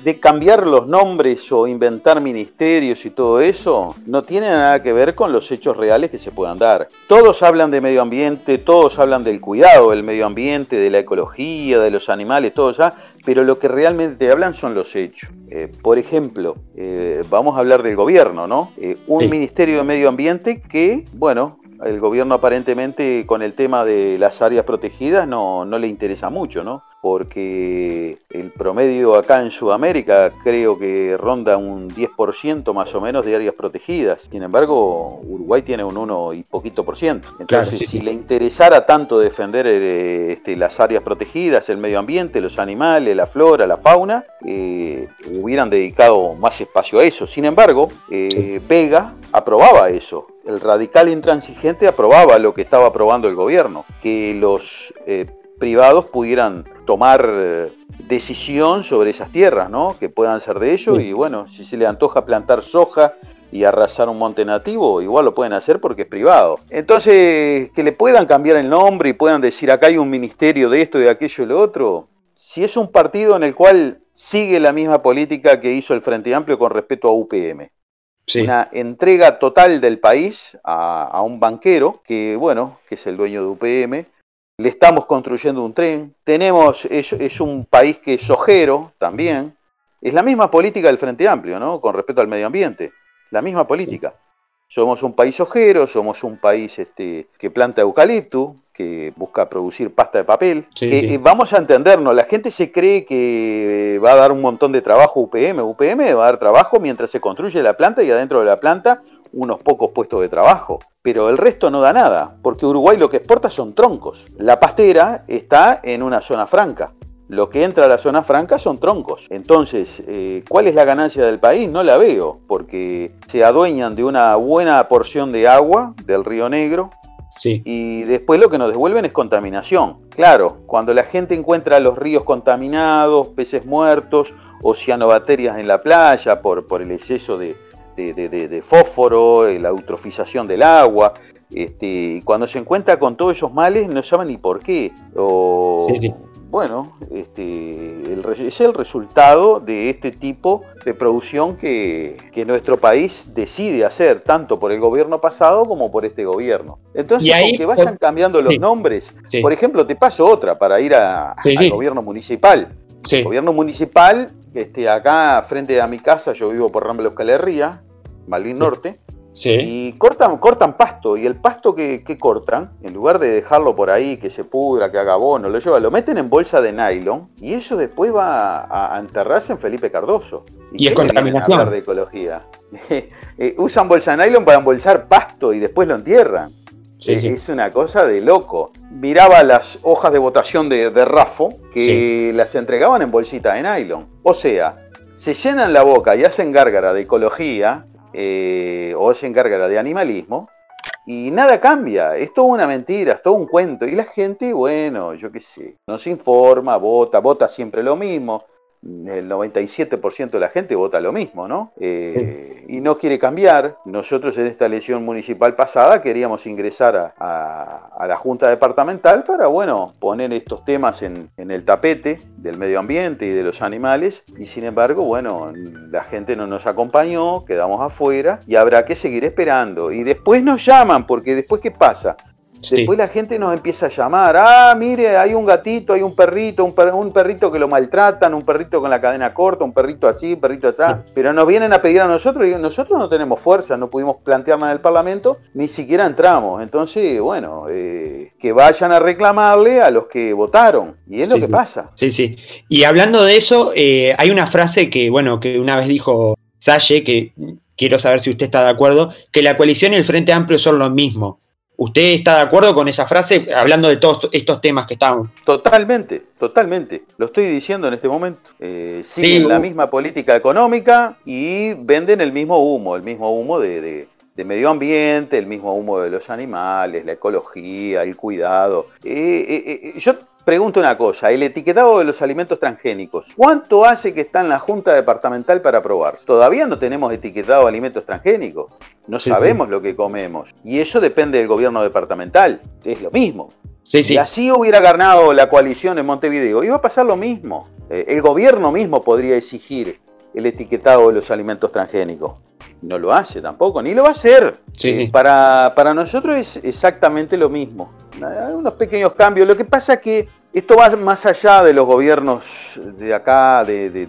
S5: de cambiar los nombres o inventar ministerios y todo eso no tiene nada que ver con los hechos reales que se puedan dar. Todos hablan de medio ambiente, todos hablan del cuidado del medio ambiente, de la ecología, de los animales, todo ya, pero lo que realmente hablan son los hechos. Eh, por ejemplo, eh, vamos a hablar del gobierno, ¿no? Eh, un ministerio de medio ambiente que, bueno, el gobierno aparentemente con el tema de las áreas protegidas no, no le interesa mucho, ¿no? porque el promedio acá en Sudamérica creo que ronda un 10% más o menos de áreas protegidas. Sin embargo, Uruguay tiene un 1 y poquito por ciento. Entonces, si le interesara tanto defender eh, este, las áreas protegidas, el medio ambiente, los animales, la flora, la fauna, eh, hubieran dedicado más espacio a eso. Sin embargo, eh, Vega aprobaba eso. El radical intransigente aprobaba lo que estaba aprobando el gobierno, que los privados pudieran tomar eh, decisión sobre esas tierras, ¿no? Que puedan ser de ellos y bueno, si se le antoja plantar soja y arrasar un monte nativo, igual lo pueden hacer porque es privado. Entonces, que le puedan cambiar el nombre y puedan decir acá hay un ministerio de esto, de aquello y lo otro, si es un partido en el cual sigue la misma política que hizo el Frente Amplio con respecto a UPM. Una entrega total del país a, a, un banquero que, bueno, que es el dueño de UPM, le estamos construyendo un tren, tenemos, es, un país que es ojero también, es la misma política del Frente Amplio, ¿no? Con respecto al medio ambiente, la misma política. Somos un país ojero, somos un país este, que planta eucalipto, que busca producir pasta de papel. que, Vamos a entendernos, la gente se cree que va a dar un montón de trabajo UPM. UPM va a dar trabajo mientras se construye la planta y adentro de la planta unos pocos puestos de trabajo, pero el resto no da nada, porque Uruguay lo que exporta son troncos. La pastera está en una zona franca. Lo que entra a la zona franca son troncos. Entonces, eh, ¿cuál es la ganancia del país? No la veo, porque se adueñan de una buena porción de agua del río Negro, Sí. Y después lo que nos devuelven es contaminación. Claro, cuando la gente encuentra los ríos contaminados, peces muertos, oceanobacterias en la playa por, por el exceso de, de, fósforo, eh, la eutrofización del agua. Este, cuando se encuentra con todos esos males no saben ni por qué. Bueno, este, es el resultado de este tipo de producción que, nuestro país decide hacer, tanto por el gobierno pasado como por este gobierno. Entonces, aunque vayan cambiando los nombres, por ejemplo, te paso otra para ir a, al gobierno municipal. El gobierno municipal, este, acá frente a mi casa, yo vivo por Rambla Euskal Malvin Norte, y cortan, cortan pasto, y el pasto que, cortan, en lugar de dejarlo por ahí, que se pudra, que haga bono, lo lleva, lo meten en bolsa de nylon, y eso después va a, enterrarse en Felipe Cardoso.
S1: Y, es contaminación.
S5: Hablar de ecología. Eh, usan bolsa de nylon para embolsar pasto y después lo entierran. Es una cosa de loco. Miraba las hojas de votación de, de Rafo que las entregaban en bolsita de nylon. O sea, se llenan la boca y hacen gárgara de ecología eh, o hacen gárgara de animalismo y nada cambia. Es toda una mentira, es todo un cuento. Y la gente, bueno, yo qué sé, no se informa, vota, vota siempre lo mismo el 97% de la gente vota lo mismo, ¿no? Eh, y no quiere cambiar. Nosotros en esta elección municipal pasada queríamos ingresar a, la Junta Departamental para, bueno, poner estos temas en, el tapete del medio ambiente y de los animales. Y sin embargo, bueno, la gente no nos acompañó, quedamos afuera y habrá que seguir esperando. Y después nos llaman, porque después, ¿qué pasa? Después la gente nos empieza a llamar, ah, mire, hay un gatito, hay un perrito, un, un, perrito que lo maltratan, un perrito con la cadena corta, un perrito así, un perrito así. Pero nos vienen a pedir a nosotros y nosotros no tenemos fuerza, no pudimos plantearnos en el Parlamento, ni siquiera entramos. Entonces, bueno, eh, que vayan a reclamarle a los que votaron. Y es lo que pasa.
S1: Sí, sí. Y hablando de eso, eh, hay una frase que, bueno, que una vez dijo Salle, que quiero saber si usted está de acuerdo, que la coalición y el Frente Amplio son lo mismo ¿Usted está de acuerdo con esa frase hablando de todos estos temas que estamos?
S5: Totalmente, totalmente. Lo estoy diciendo en este momento. Eh, siguen la misma política económica y venden el mismo humo, el mismo humo de, medio ambiente, el mismo humo de los animales, la ecología, el cuidado. Eh, eh, yo Pregunto una cosa, el etiquetado de los alimentos transgénicos, ¿cuánto hace que está en la Junta Departamental para aprobarse? Todavía no tenemos etiquetado de alimentos transgénicos, no sabemos lo que comemos y eso depende del gobierno departamental, es lo mismo. si así hubiera ganado la coalición en Montevideo, iba a pasar lo mismo. Eh, el gobierno mismo podría exigir el etiquetado de los alimentos transgénicos. No lo hace tampoco, ni lo va a hacer. Eh, para, para nosotros es exactamente lo mismo. Hay unos pequeños cambios. Lo que pasa es que esto va más allá de los gobiernos de acá, de,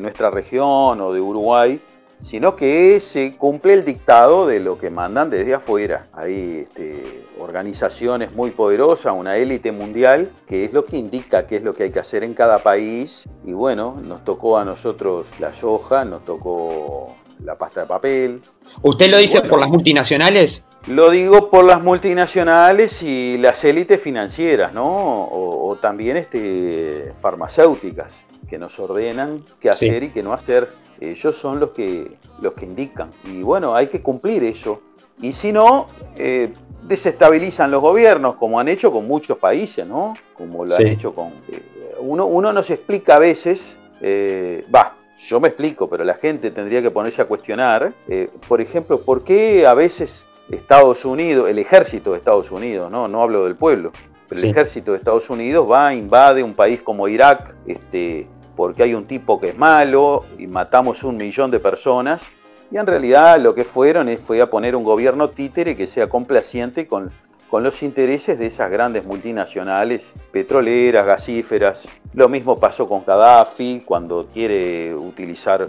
S5: nuestra región o de Uruguay, sino que se cumple el dictado de lo que mandan desde afuera. Hay este, organizaciones muy poderosas, una élite mundial, que es lo que indica qué es lo que hay que hacer en cada país. Y bueno, nos tocó a nosotros la soja, nos tocó la pasta de papel.
S1: ¿Usted lo dice por las multinacionales?
S5: Lo digo por las multinacionales y las élites financieras, ¿no? O, también este, farmacéuticas que nos ordenan qué hacer y qué no hacer. Ellos son los que, los que indican. Y bueno, hay que cumplir eso. Y si no, eh, desestabilizan los gobiernos, como han hecho con muchos países, ¿no? Como lo han hecho con... Eh, uno, uno nos explica a veces, eh, va, yo me explico, pero la gente tendría que ponerse a cuestionar, por ejemplo, por qué a veces Estados Unidos, el ejército de Estados Unidos, no, no hablo del pueblo, pero el ejército de Estados Unidos va, invade un país como Irak, este, porque hay un tipo que es malo y matamos un millón de personas. Y en realidad lo que fueron es, fue a poner un gobierno títere que sea complaciente con, con los intereses de esas grandes multinacionales petroleras, gasíferas. Lo mismo pasó con Gaddafi cuando quiere utilizar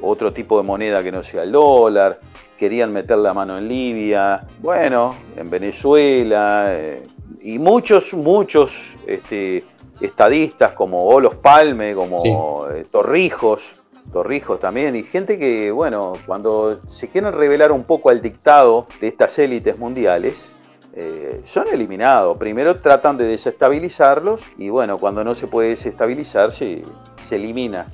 S5: otro tipo de moneda que no sea el dólar querían meter la mano en Libia, bueno, en Venezuela, eh, y muchos, muchos este, estadistas como Olos Palme, como eh, Torrijos, Torrijos también, y gente que, bueno, cuando se quieren revelar un poco al dictado de estas élites mundiales, eh, son eliminados. Primero tratan de desestabilizarlos y bueno, cuando no se puede desestabilizar se, elimina,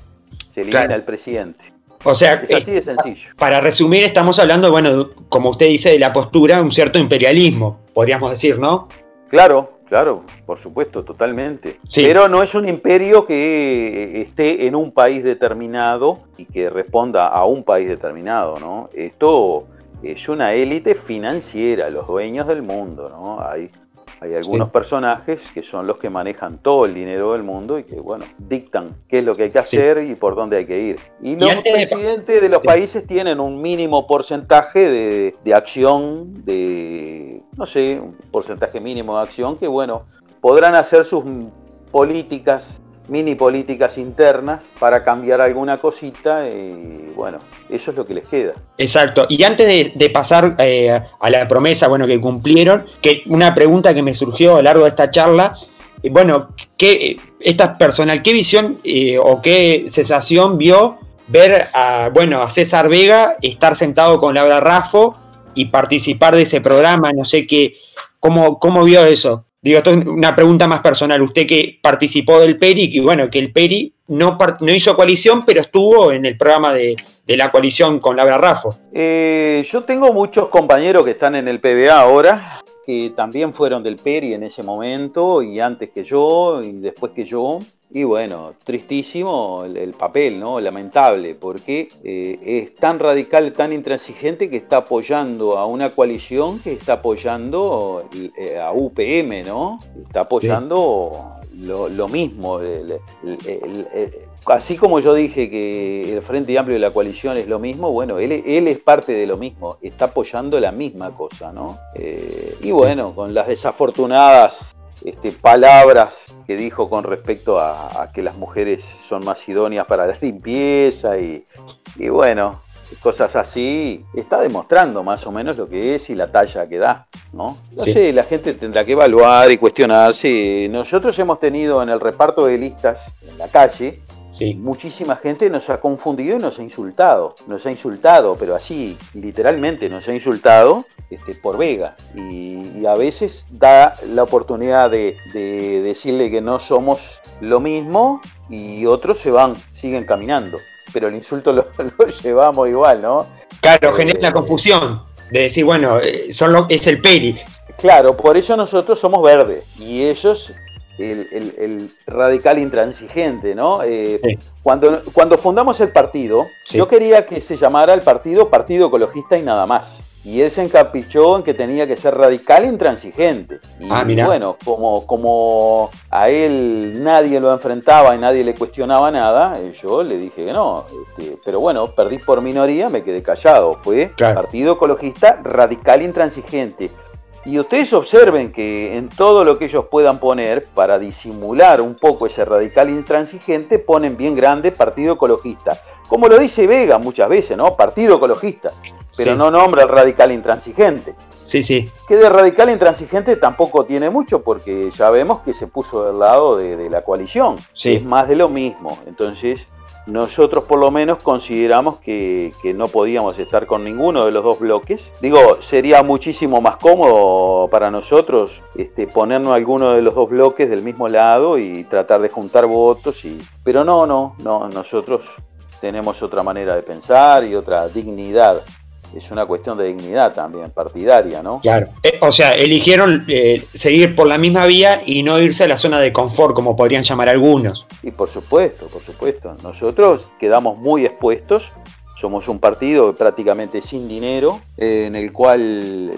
S5: se elimina el presidente.
S1: O sea, es así de sencillo. Para resumir, estamos hablando, bueno, como usted dice, de la postura un cierto imperialismo, podríamos decir, ¿no?
S5: Claro, claro, por supuesto, totalmente. Pero no es un imperio que esté en un país determinado y que responda a un país determinado, ¿no? Esto es una élite financiera, los dueños del mundo, ¿no? Hay hay algunos personajes que son los que manejan todo el dinero del mundo y que, bueno, dictan qué es lo que hay que hacer y por dónde hay que ir. Y los presidentes de, los países tienen un mínimo porcentaje de, de acción, de, no sé, un porcentaje mínimo de acción que, bueno, podrán hacer sus políticas mini políticas internas para cambiar alguna cosita y bueno, eso es lo que les queda.
S1: Exacto. Y antes de, pasar eh, a la promesa, bueno, que cumplieron, que una pregunta que me surgió a lo largo de esta charla, eh, bueno, ¿qué, esta personal, qué visión eh, o qué sensación vio ver a, bueno, a César Vega estar sentado con Laura Raffo y participar de ese programa? No sé qué, cómo, cómo vio eso. Digo, esto es una pregunta más personal. Usted que participó del PERI, y bueno, que el PERI no, no hizo coalición, pero estuvo en el programa de, la coalición con Laura Raffo.
S5: Eh, yo tengo muchos compañeros que están en el PBA ahora, que también fueron del PERI en ese momento, y antes que yo, y después que yo. Y bueno, tristísimo el, papel, ¿no? Lamentable, porque eh, es tan radical, tan intransigente que está apoyando a una coalición que está apoyando eh, a UPM, ¿no? Está apoyando lo, mismo. así como yo dije que el Frente Amplio de la coalición es lo mismo, bueno, él, él es parte de lo mismo, está apoyando la misma cosa, ¿no? Eh, y bueno, con las desafortunadas este, palabras que dijo con respecto a, que las mujeres son más idóneas para la limpieza y, bueno, cosas así, está demostrando más o menos lo que es y la talla que da, ¿no? No sé, la gente tendrá que evaluar y cuestionarse. Nosotros hemos tenido en el reparto de listas en la calle,
S1: Sí.
S5: Muchísima gente nos ha confundido y nos ha insultado. Nos ha insultado, pero así, literalmente, nos ha insultado este, por Vega. Y, y a veces da la oportunidad de, de decirle que no somos lo mismo y otros se van, siguen caminando. Pero el insulto lo, lo llevamos igual, ¿no?
S1: Claro,
S5: Eh,
S1: genera la confusión de decir, bueno, eh, son lo- es el Peri.
S5: Claro, por eso nosotros somos verdes y ellos el, el- el radical intransigente, ¿no? Eh,
S1: Sí.
S5: cuando, cuando fundamos el partido,
S1: Sí.
S5: yo quería que se llamara el partido Partido Ecologista y nada más. Y él se encaprichó en que tenía que ser radical e intransigente. Y
S1: Ah,
S5: bueno, como, como a él nadie lo enfrentaba y nadie le cuestionaba nada, eh, yo le dije que no. Este, pero bueno, perdí por minoría, me quedé callado. Fue
S1: Claro.
S5: Partido Ecologista Radical e Intransigente. Y ustedes observen que en todo lo que ellos puedan poner, para disimular un poco ese radical intransigente, ponen bien grande Partido Ecologista. Como lo dice Vega muchas veces, ¿no? Partido Ecologista. Pero
S1: Sí.
S5: no nombra el radical intransigente.
S1: Sí, sí.
S5: Que de radical intransigente tampoco tiene mucho, porque ya vemos que se puso del lado de, de la coalición.
S1: Sí.
S5: Es más de lo mismo. Entonces, nosotros por lo menos consideramos que, no podíamos estar con ninguno de los dos bloques. Digo, sería muchísimo más cómodo para nosotros este, ponernos alguno de los dos bloques del mismo lado y tratar de juntar votos. Y... Pero no, no, no, nosotros tenemos otra manera de pensar y otra dignidad. Es una cuestión de dignidad también, partidaria, ¿no?
S1: Claro. Eh, o sea, eligieron eh, seguir por la misma vía y no irse a la zona de confort, como podrían llamar algunos.
S5: Y por supuesto, por supuesto. Nosotros quedamos muy expuestos. Somos un partido prácticamente sin dinero, eh, en el cual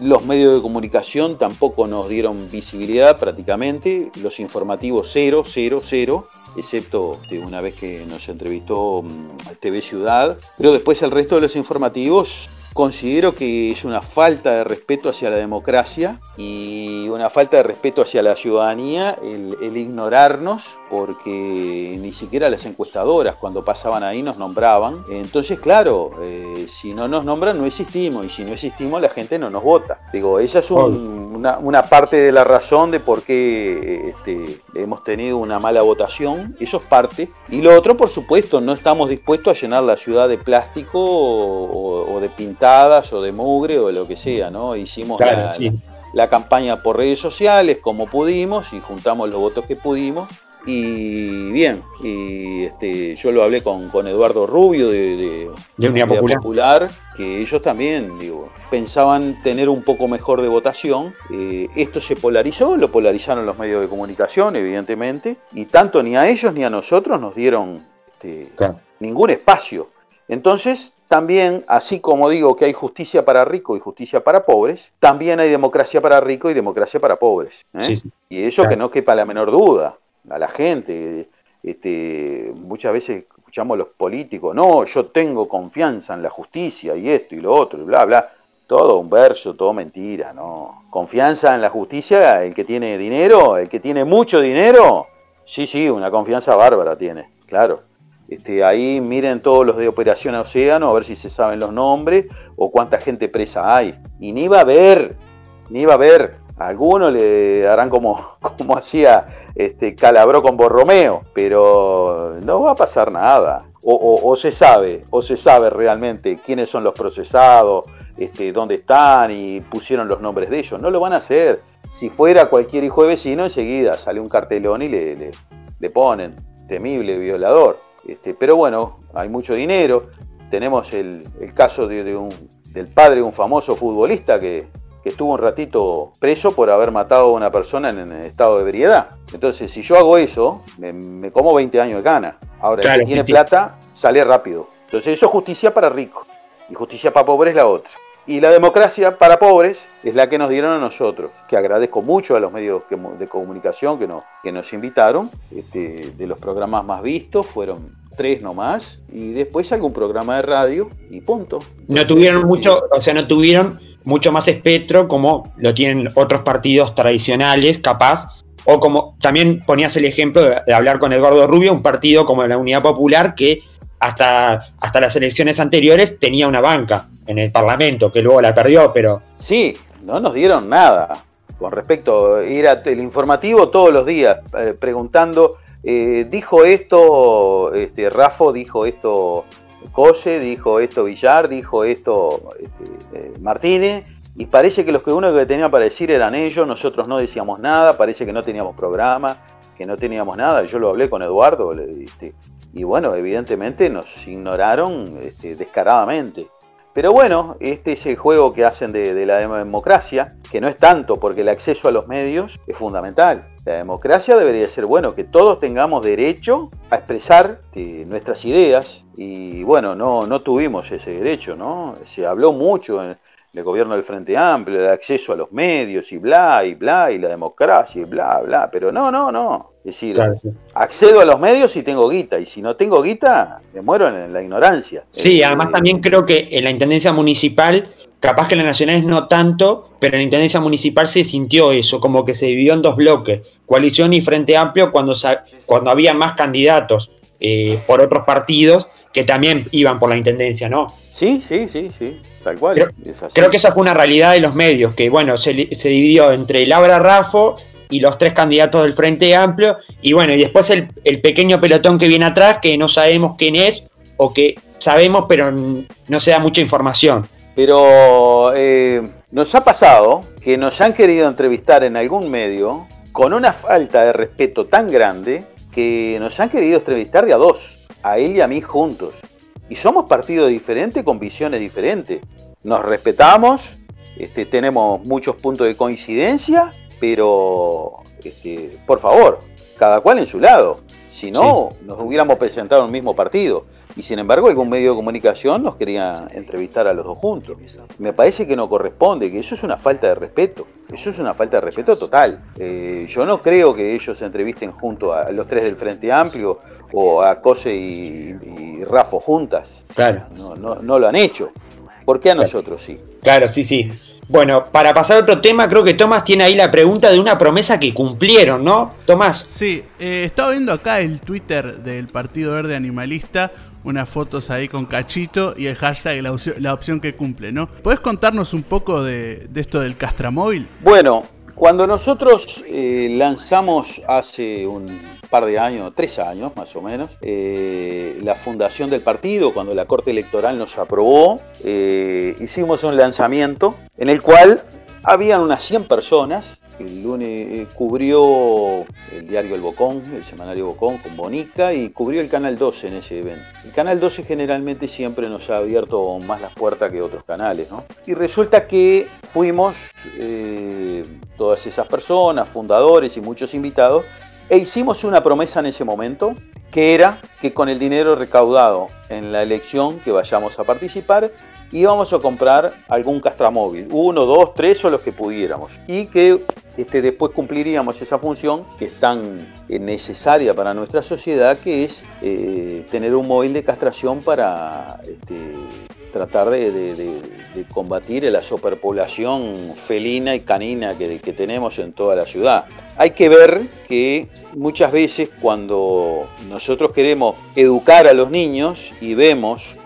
S5: los medios de comunicación tampoco nos dieron visibilidad prácticamente. Los informativos cero, cero, cero, excepto una vez que nos entrevistó mm, TV Ciudad. Pero después el resto de los informativos considero que es una falta de respeto hacia la democracia y una falta de respeto hacia la ciudadanía el, el ignorarnos porque ni siquiera las encuestadoras cuando pasaban ahí nos nombraban. Entonces, claro, eh, si no nos nombran no existimos y si no existimos la gente no nos vota. Digo, esa es un- una, una parte de la razón de por qué este, hemos tenido una mala votación. Eso es parte. Y lo otro, por supuesto, no estamos dispuestos a llenar la ciudad de plástico o, de pintadas o de mugre o de lo que sea, ¿no? Hicimos
S1: Claro,
S5: la,
S1: sí.
S5: la campaña por redes sociales como pudimos y juntamos los votos que pudimos. Y bien, y este, yo lo hablé con, con Eduardo Rubio de, de,
S1: De Unidad Popular.
S5: que ellos también digo, pensaban tener un poco mejor de votación. Eh, esto se polarizó, lo polarizaron los medios de comunicación, evidentemente, y tanto ni a ellos ni a nosotros nos dieron este,
S1: Claro.
S5: ningún espacio. Entonces, también, así como digo que hay justicia para ricos y justicia para pobres, también hay democracia para ricos y democracia para pobres. ¿eh?
S1: Sí, sí.
S5: Y eso
S1: Claro.
S5: que no quepa la menor duda. A la gente, este, muchas veces escuchamos a los políticos, no, yo tengo confianza en la justicia y esto y lo otro, y bla, bla. Todo un verso, todo mentira, ¿no? Confianza en la justicia, el que tiene dinero, el que tiene mucho dinero, sí, sí, una confianza bárbara tiene, claro. Este, ahí miren todos los de Operación Océano, a ver si se saben los nombres o cuánta gente presa hay. Y ni va a haber, ni va a haber. Algunos le harán como, como hacía este, Calabró con Borromeo, pero no va a pasar nada. O, se sabe, o se sabe realmente quiénes son los procesados, este, dónde están y pusieron los nombres de ellos. No lo van a hacer. Si fuera cualquier hijo de vecino, enseguida sale un cartelón y le, le- ponen temible violador. Este, pero bueno, hay mucho dinero. Tenemos el, caso de un, del padre de un famoso futbolista que, que estuvo un ratito preso por haber matado a una persona en, estado de ebriedad. Entonces, si yo hago eso, me, me como 20 años de gana. Ahora, el
S1: Claro,
S5: que tiene plata sale rápido. Entonces, eso es justicia para ricos. Y justicia para pobres es la otra. Y la democracia para pobres es la que nos dieron a nosotros, que agradezco mucho a los medios de comunicación que nos, que nos invitaron. Este, de los programas más vistos fueron tres nomás, y después algún programa de radio y punto.
S1: No tuvieron mucho, o sea, no tuvieron mucho más espectro como lo tienen otros partidos tradicionales, capaz. O como también ponías el ejemplo de, hablar con Eduardo Rubio, un partido como la Unidad Popular que hasta, hasta las elecciones anteriores tenía una banca en el Parlamento, que luego la perdió, pero
S5: Sí, no nos dieron nada con respecto a ir al informativo todos los días eh, preguntando eh, dijo esto, este, Rafo dijo esto, Cose dijo esto, Villar dijo esto, este, eh, Martínez, y parece que los que uno que tenía para decir eran ellos, nosotros no decíamos nada, parece que no teníamos programa, que no teníamos nada. Yo lo hablé con Eduardo, este, y bueno, evidentemente nos ignoraron este, descaradamente. Pero bueno, este es el juego que hacen de, la democracia, que no es tanto porque el acceso a los medios es fundamental. La democracia debería ser, bueno, que todos tengamos derecho a expresar este, nuestras ideas y bueno, no, no tuvimos ese derecho, ¿no? Se habló mucho en, el gobierno del Frente Amplio, el acceso a los medios y bla, y bla, y la democracia y bla, bla, pero no, no, no. Es decir, accedo a los medios y tengo guita, y si no tengo guita, me muero en la ignorancia.
S1: Sí, eh, además también creo que en la Intendencia Municipal, capaz que en las nacionales no tanto, pero en la Intendencia Municipal se sintió eso, como que se dividió en dos bloques, coalición y Frente Amplio, cuando, cuando había más candidatos eh, por otros partidos que también iban por la Intendencia, ¿no?
S5: Sí, sí, sí, sí. Tal cual.
S1: Creo, que esa fue una realidad de los medios, que bueno, se, dividió entre Laura Raffo y los tres candidatos del Frente Amplio, y bueno, y después el, pequeño pelotón que viene atrás, que no sabemos quién es, o que sabemos, pero no se da mucha información.
S5: Pero eh, nos ha pasado que nos han querido entrevistar en algún medio con una falta de respeto tan grande que nos han querido entrevistar de a dos, a él y a mí juntos. Y somos partidos diferentes con visiones diferentes. Nos respetamos, este, tenemos muchos puntos de coincidencia, pero este, por favor, cada cual en su lado. Si no, nos hubiéramos presentado en el mismo partido. Y sin embargo, algún medio de comunicación nos quería entrevistar a los dos juntos. Me parece que no corresponde, que eso es una falta de respeto. Eso es una falta de respeto total. Eh, yo no creo que ellos se entrevisten junto a los tres del Frente Amplio o a Cose y, Rafo juntas.
S1: Claro.
S5: No, no, no lo han hecho. ¿Por qué a nosotros sí?
S1: Claro, sí, sí. Bueno, para pasar a otro tema, creo que Tomás tiene ahí la pregunta de una promesa que cumplieron, ¿no? Tomás.
S2: Sí, eh, estaba viendo acá el Twitter del Partido Verde Animalista, unas fotos ahí con cachito y el hashtag la opción, que cumple, ¿no? ¿Puedes contarnos un poco de, esto del castramóvil?
S5: Bueno, cuando nosotros eh, lanzamos hace un par de años, tres años más o menos, eh, la fundación del partido, cuando la Corte Electoral nos aprobó, eh, hicimos un lanzamiento en el cual habían unas 100 personas. El lunes eh, cubrió el diario El Bocón, el semanario Bocón con Bonica y cubrió el Canal 12 en ese evento. El Canal 12 generalmente siempre nos ha abierto más las puertas que otros canales, ¿no? Y resulta que fuimos todas esas personas, fundadores y muchos invitados, e hicimos una promesa en ese momento, que era que con el dinero recaudado en la elección que vayamos a participar, íbamos a comprar algún castramóvil, uno, dos, tres o los que pudiéramos. Y que este, después cumpliríamos esa función que es tan necesaria para nuestra sociedad, que es eh, tener un móvil de castración para este, tratar de, combatir la superpoblación felina y canina que, tenemos en toda la ciudad. Hay que ver que muchas veces cuando nosotros queremos educar a los niños y vemos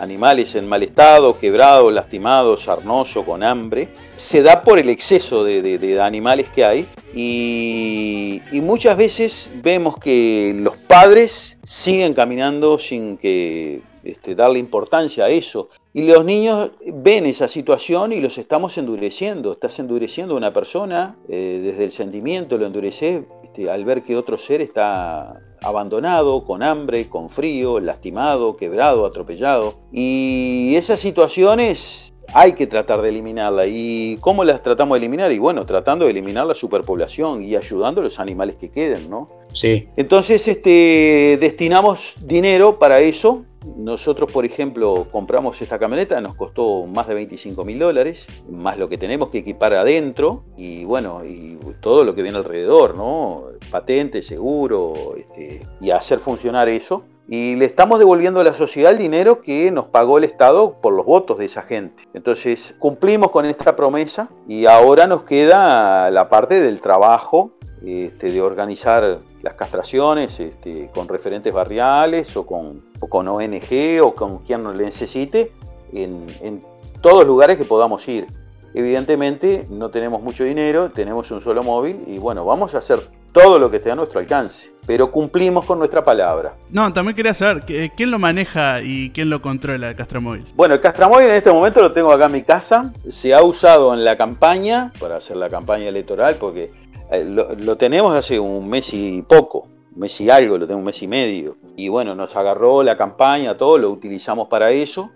S5: animales en mal estado, quebrados, lastimados, sarnosos, con hambre, se da por el exceso de, animales que hay y, muchas veces vemos que los padres siguen caminando sin este, darle importancia a eso. Y los niños ven esa situación y los estamos endureciendo. Estás endureciendo a una persona eh, desde el sentimiento, lo endureces este, al ver que otro ser está abandonado, con hambre, con frío, lastimado, quebrado, atropellado. Y esas situaciones hay que tratar de eliminarla. ¿Y cómo las tratamos de eliminar? Y bueno, tratando de eliminar la superpoblación y ayudando a los animales que queden, ¿no?
S1: Sí.
S5: Entonces, este, destinamos dinero para eso nosotros, por ejemplo, compramos esta camioneta, nos costó más de 25 mil dólares, más lo que tenemos que equipar adentro y bueno, y todo lo que viene alrededor, ¿no? Patente, seguro, este, y hacer funcionar eso. Y le estamos devolviendo a la sociedad el dinero que nos pagó el Estado por los votos de esa gente. Entonces, cumplimos con esta promesa y ahora nos queda la parte del trabajo este, de organizar las castraciones este, con referentes barriales o con, con ONG o con quien lo necesite en, en todos lugares que podamos ir. Evidentemente no tenemos mucho dinero, tenemos un solo móvil y bueno, vamos a hacer todo lo que esté a nuestro alcance, pero cumplimos con nuestra palabra.
S2: No, también quería saber, ¿quién lo maneja y quién lo controla el Castromóvil?
S5: Bueno, el Castromóvil en este momento lo tengo acá en mi casa, se ha usado en la campaña, para hacer la campaña electoral, porque eh, lo, tenemos hace un mes y poco, un mes y algo, lo tengo un mes y medio, y bueno, nos agarró la campaña, todo, lo utilizamos para eso,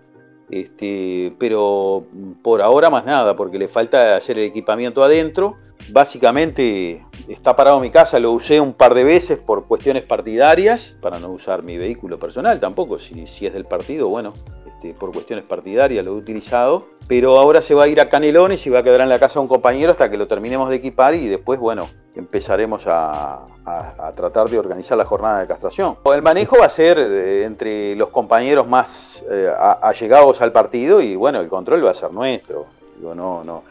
S5: este, pero por ahora más nada, porque le falta hacer el equipamiento adentro. Básicamente está parado mi casa, lo usé un par de veces por cuestiones partidarias, para no usar mi vehículo personal tampoco, si, si es del partido, bueno, este, por cuestiones partidarias lo he utilizado, pero ahora se va a ir a Canelones y va a quedar en la casa un compañero hasta que lo terminemos de equipar y después, bueno, empezaremos a, tratar de organizar la jornada de castración. El manejo va a ser eh, entre los compañeros más eh, allegados al partido y bueno, el control va a ser nuestro. Digo, no, no,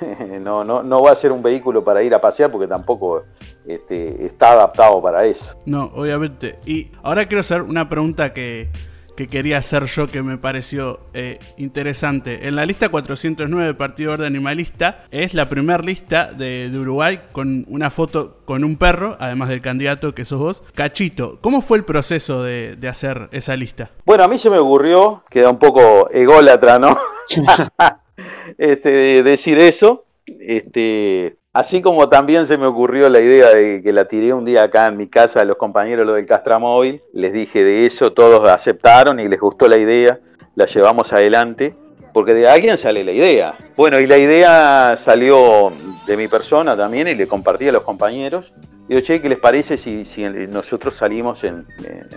S5: no, no, no va a ser un vehículo para ir a pasear porque tampoco este, está adaptado para eso.
S2: No, obviamente. Y ahora quiero hacer una pregunta que que quería hacer yo que me pareció eh, interesante. En la lista 409 del Partido Verde Animalista es la primera lista de, Uruguay con una foto con un perro, además del candidato que sos vos, Cachito. ¿Cómo fue el proceso de, hacer esa lista?
S5: Bueno, a mí se me ocurrió, queda un poco ególatra, ¿no? este, decir eso. Este, Así como también se me ocurrió la idea de que la tiré un día acá en mi casa a los compañeros lo del Castramóvil, les dije de eso, todos aceptaron y les gustó la idea, la llevamos adelante, porque de alguien sale la idea. Bueno, y la idea salió de mi persona también y le compartí a los compañeros. Digo, che, ¿qué les parece si, nosotros salimos en,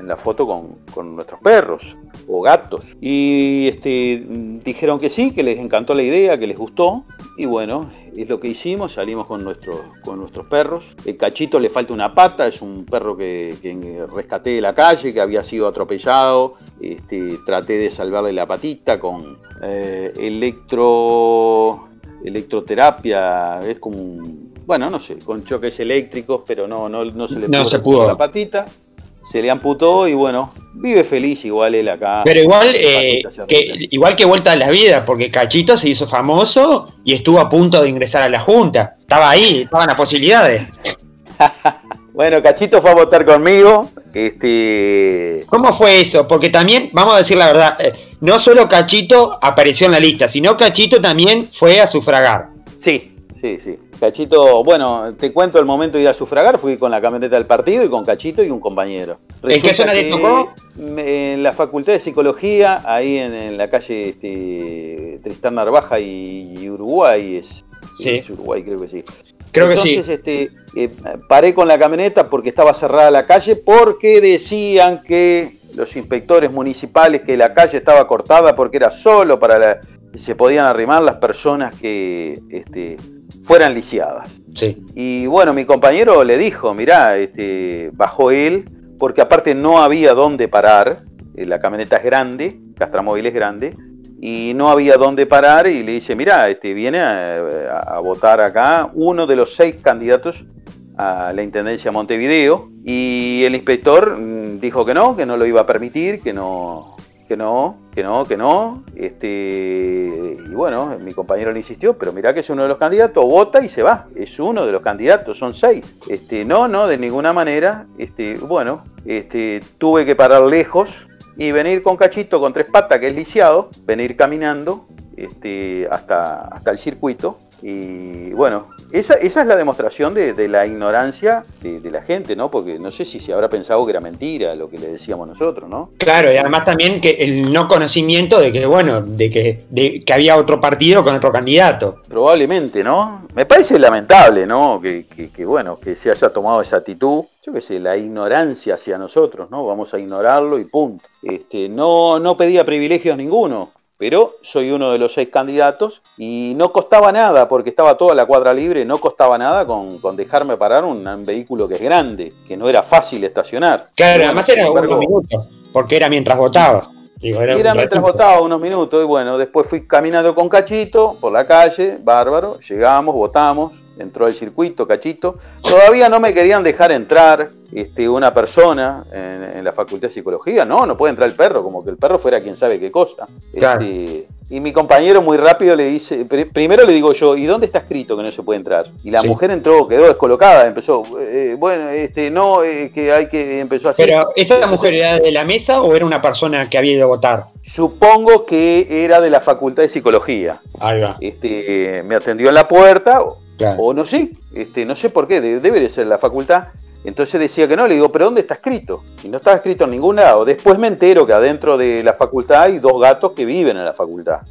S5: la foto con, nuestros perros o gatos? Y este, dijeron que sí, que les encantó la idea, que les gustó. Y bueno, es lo que hicimos, salimos con, nuestros con nuestros perros. El cachito le falta una pata, es un perro que, rescaté de la calle, que había sido atropellado. Este, traté de salvarle la patita con eh, electro, electroterapia, es como un bueno, no sé, con choques eléctricos, pero no, no, no se le
S1: pudo,
S5: la patita. Se le amputó y bueno, vive feliz igual él acá.
S1: Pero igual, eh, que, igual que vuelta a la vida, porque Cachito se hizo famoso y estuvo a punto de ingresar a la Junta. Estaba ahí, estaban las posibilidades.
S5: Bueno, Cachito fue a votar conmigo. Este...
S1: ¿Cómo fue eso? Porque también, vamos a decir la verdad, eh, no solo Cachito apareció en la lista, sino Cachito también fue a sufragar.
S5: Sí, Sí, sí. Cachito, bueno, te cuento el momento de ir a sufragar, fui con la camioneta del partido y con Cachito y un compañero.
S1: ¿En qué zona le tocó?
S5: En la Facultad de Psicología, ahí en, la calle este, Tristán Narvaja y, Uruguay, es,
S1: sí.
S5: Uruguay creo que sí.
S1: Creo que sí.
S5: este, eh, paré con la camioneta porque estaba cerrada la calle, porque decían que los inspectores municipales que la calle estaba cortada porque era solo para la, se podían arrimar las personas que este, fueran lisiadas.
S1: Sí.
S5: Y bueno, mi compañero le dijo, mirá, este, bajó él, porque aparte no había dónde parar, eh, la camioneta es grande, Castramóvil es grande, y no había dónde parar y le dice, mirá, este, viene a, votar acá uno de los seis candidatos a la Intendencia Montevideo y el inspector mm, dijo que no, que no lo iba a permitir, que no, que no, que no, que no. Este, y bueno, mi compañero le insistió, pero mirá que es uno de los candidatos, vota y se va. Es uno de los candidatos, son seis. Este, no, no, de ninguna manera. Este, bueno, este, tuve que parar lejos y venir con Cachito con tres patas, que es lisiado, venir caminando este, hasta, hasta el circuito. Y bueno, esa, es la demostración de, la ignorancia de, la gente, ¿no? Porque no sé si se habrá pensado que era mentira lo que le decíamos nosotros, ¿no?
S1: Claro, y además también que el no conocimiento de que, bueno, de que, de que había otro partido con otro candidato.
S5: Probablemente, ¿no? Me parece lamentable, ¿no? Que, que, bueno, que se haya tomado esa actitud. Yo qué sé, la ignorancia hacia nosotros, ¿no? Vamos a ignorarlo y punto. Este, no, no pedía privilegios ninguno pero soy uno de los seis candidatos y no costaba nada, porque estaba toda la cuadra libre, no costaba nada con, dejarme parar un, vehículo que es grande, que no era fácil estacionar.
S1: Claro, además era unos minutos, porque era mientras votabas.
S5: era, mientras votaba unos minutos y bueno, después fui caminando con Cachito por la calle, bárbaro, llegamos, votamos, entró al circuito, cachito. Todavía no me querían dejar entrar este, una persona en, la facultad de psicología. No, no puede entrar el perro, como que el perro fuera quien sabe qué cosa. Este, Y mi compañero muy rápido le dice, primero le digo yo, ¿y dónde está escrito que no se puede entrar? Y la mujer entró, quedó descolocada, empezó, eh, bueno, este, no, eh, que hay que, empezó a hacer...
S1: Pero, ¿esa mujer era de la mesa o era una persona que había ido a votar?
S5: Supongo que era de la Facultad de Psicología.
S1: Ahí va.
S5: Este, me atendió en la puerta, o no sé, este, no sé por qué, debe de ser la facultad. Entonces decía que no, le digo, pero ¿dónde está escrito? Y no estaba escrito en ningún lado. Después me entero que adentro de la facultad hay dos gatos que viven en la facultad.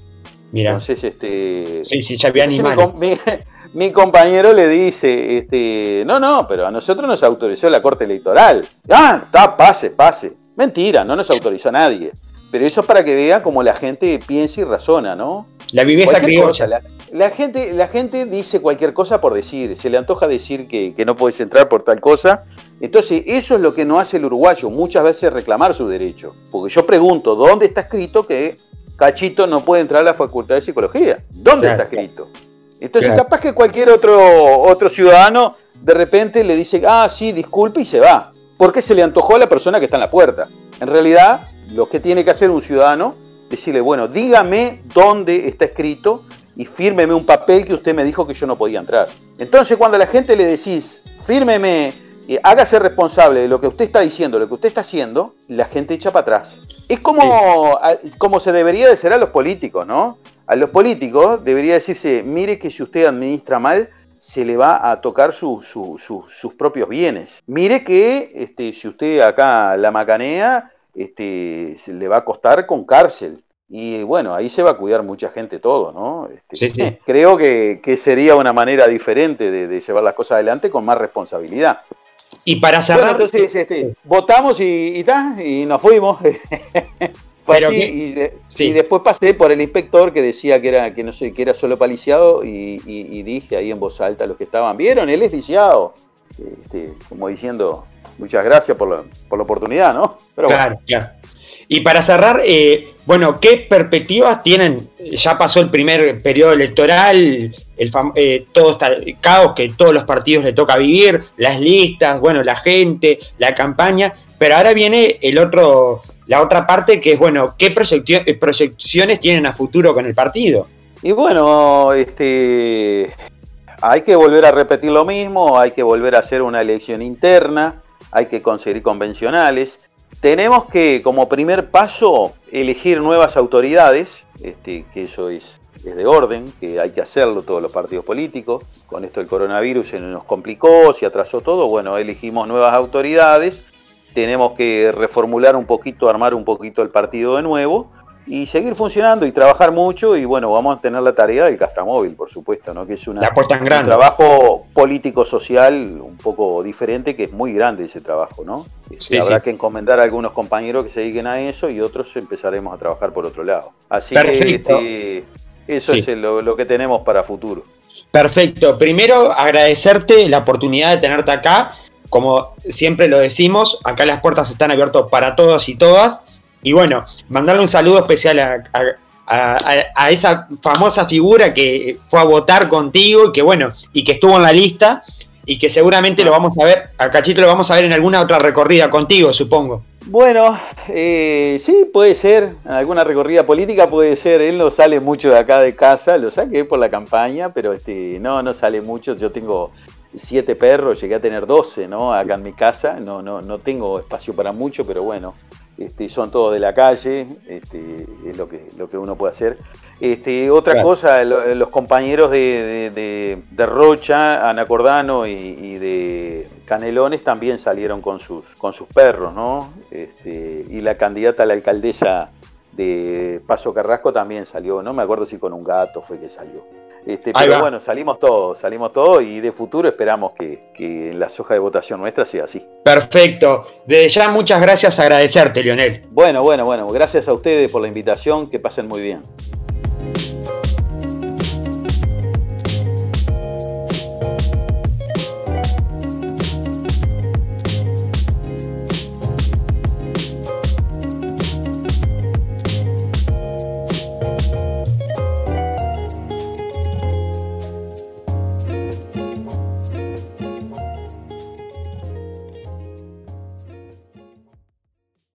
S1: Mira.
S5: Entonces, este.
S1: Sí, sí, ya había animales.
S5: Mi, compañero le dice, este, no, no, pero a nosotros nos autorizó la Corte Electoral. Ah, está, pase, pase. Mentira, no nos autorizó nadie. Pero eso es para que vea cómo la gente piensa y razona, ¿no?
S1: La viveza criolla.
S5: La, gente, la gente dice cualquier cosa por decir, se le antoja decir que, no puedes entrar por tal cosa. Entonces, eso es lo que no hace el uruguayo, muchas veces reclamar su derecho. Porque yo pregunto, ¿dónde está escrito que Cachito no puede entrar a la Facultad de Psicología? ¿Dónde está escrito? Entonces, capaz que cualquier otro, otro ciudadano de repente le dice, ah, sí, disculpe y se va. Porque se le antojó a la persona que está en la puerta. En realidad, lo que tiene que hacer un ciudadano decirle, bueno, dígame dónde está escrito y fírmeme un papel que usted me dijo que yo no podía entrar. Entonces cuando a la gente le decís, fírmeme, y hágase responsable de lo que usted está diciendo, lo que usted está haciendo, la gente echa para atrás. Es como, como se debería de ser a los políticos, ¿no? A los políticos debería decirse, mire que si usted administra mal, se le va a tocar sus propios bienes. Mire que este, si usted acá la macanea, este, se le va a costar con cárcel. Y bueno, ahí se va a cuidar mucha gente todo, ¿no? Este, creo que, sería una manera diferente de, llevar las cosas adelante con más responsabilidad.
S1: Y para cerrar.
S5: entonces este, votamos y, y, nos fuimos. Fue así, y, después pasé por el inspector que decía que era, que no sé, que era solo paliciado y, dije ahí en voz alta a los que estaban, ¿vieron? Él es lisiado. Este, como diciendo, muchas gracias por la, por la oportunidad, ¿no?
S1: claro, claro. Y para cerrar, eh, bueno, ¿qué perspectivas tienen? Ya pasó el primer periodo electoral, el, eh, todo está, el caos que todos los partidos le toca vivir, las listas, bueno, la gente, la campaña, pero ahora viene el otro, la otra parte que es, bueno, ¿qué proyecciones tienen a futuro con el partido?
S5: Y bueno, este, hay que volver a repetir lo mismo, hay que volver a hacer una elección interna, hay que conseguir convencionales. Tenemos que, como primer paso, elegir nuevas autoridades, este, que eso es, de orden, que hay que hacerlo todos los partidos políticos. Con esto el coronavirus se nos complicó, se atrasó todo. Bueno, elegimos nuevas autoridades, tenemos que reformular un poquito, armar un poquito el partido de nuevo y seguir funcionando y trabajar mucho y bueno, vamos a tener la tarea del Castramóvil, por supuesto, ¿no? que es una, un trabajo político-social un poco diferente, que es muy grande ese trabajo, ¿no? Este, habrá que encomendar a algunos compañeros que se dediquen a eso y otros empezaremos a trabajar por otro lado. Así que este, eso es lo, lo que tenemos para futuro.
S1: Perfecto. Primero, agradecerte la oportunidad de tenerte acá. Como siempre lo decimos, acá las puertas están abiertas para todos y todas. Y bueno, mandarle un saludo especial a, esa famosa figura que fue a votar contigo y que bueno, y que estuvo en la lista y que seguramente lo vamos a ver, a Cachito lo vamos a ver en alguna otra recorrida contigo, supongo.
S5: Bueno, eh, sí, puede ser, alguna recorrida política puede ser, él no sale mucho de acá de casa, lo saqué por la campaña, pero este, no, no sale mucho, yo tengo siete perros, llegué a tener doce, ¿no? Acá en mi casa, no, no, no tengo espacio para mucho, pero bueno, este, son todos de la calle, este, es lo que, lo que uno puede hacer. Este, otra cosa, los compañeros de, Rocha, Anacordano y, y, de Canelones también salieron con sus, con sus perros, ¿no? Este, y la candidata a la alcaldesa de Paso Carrasco también salió, no me acuerdo si con un gato fue que salió. Este, pero bueno, salimos todos, salimos todos y de futuro esperamos que, que la soja de votación nuestra sea así.
S1: Perfecto. Desde ya muchas gracias, agradecerte, Lionel.
S5: Bueno, bueno, bueno, gracias a ustedes por la invitación, que pasen muy bien.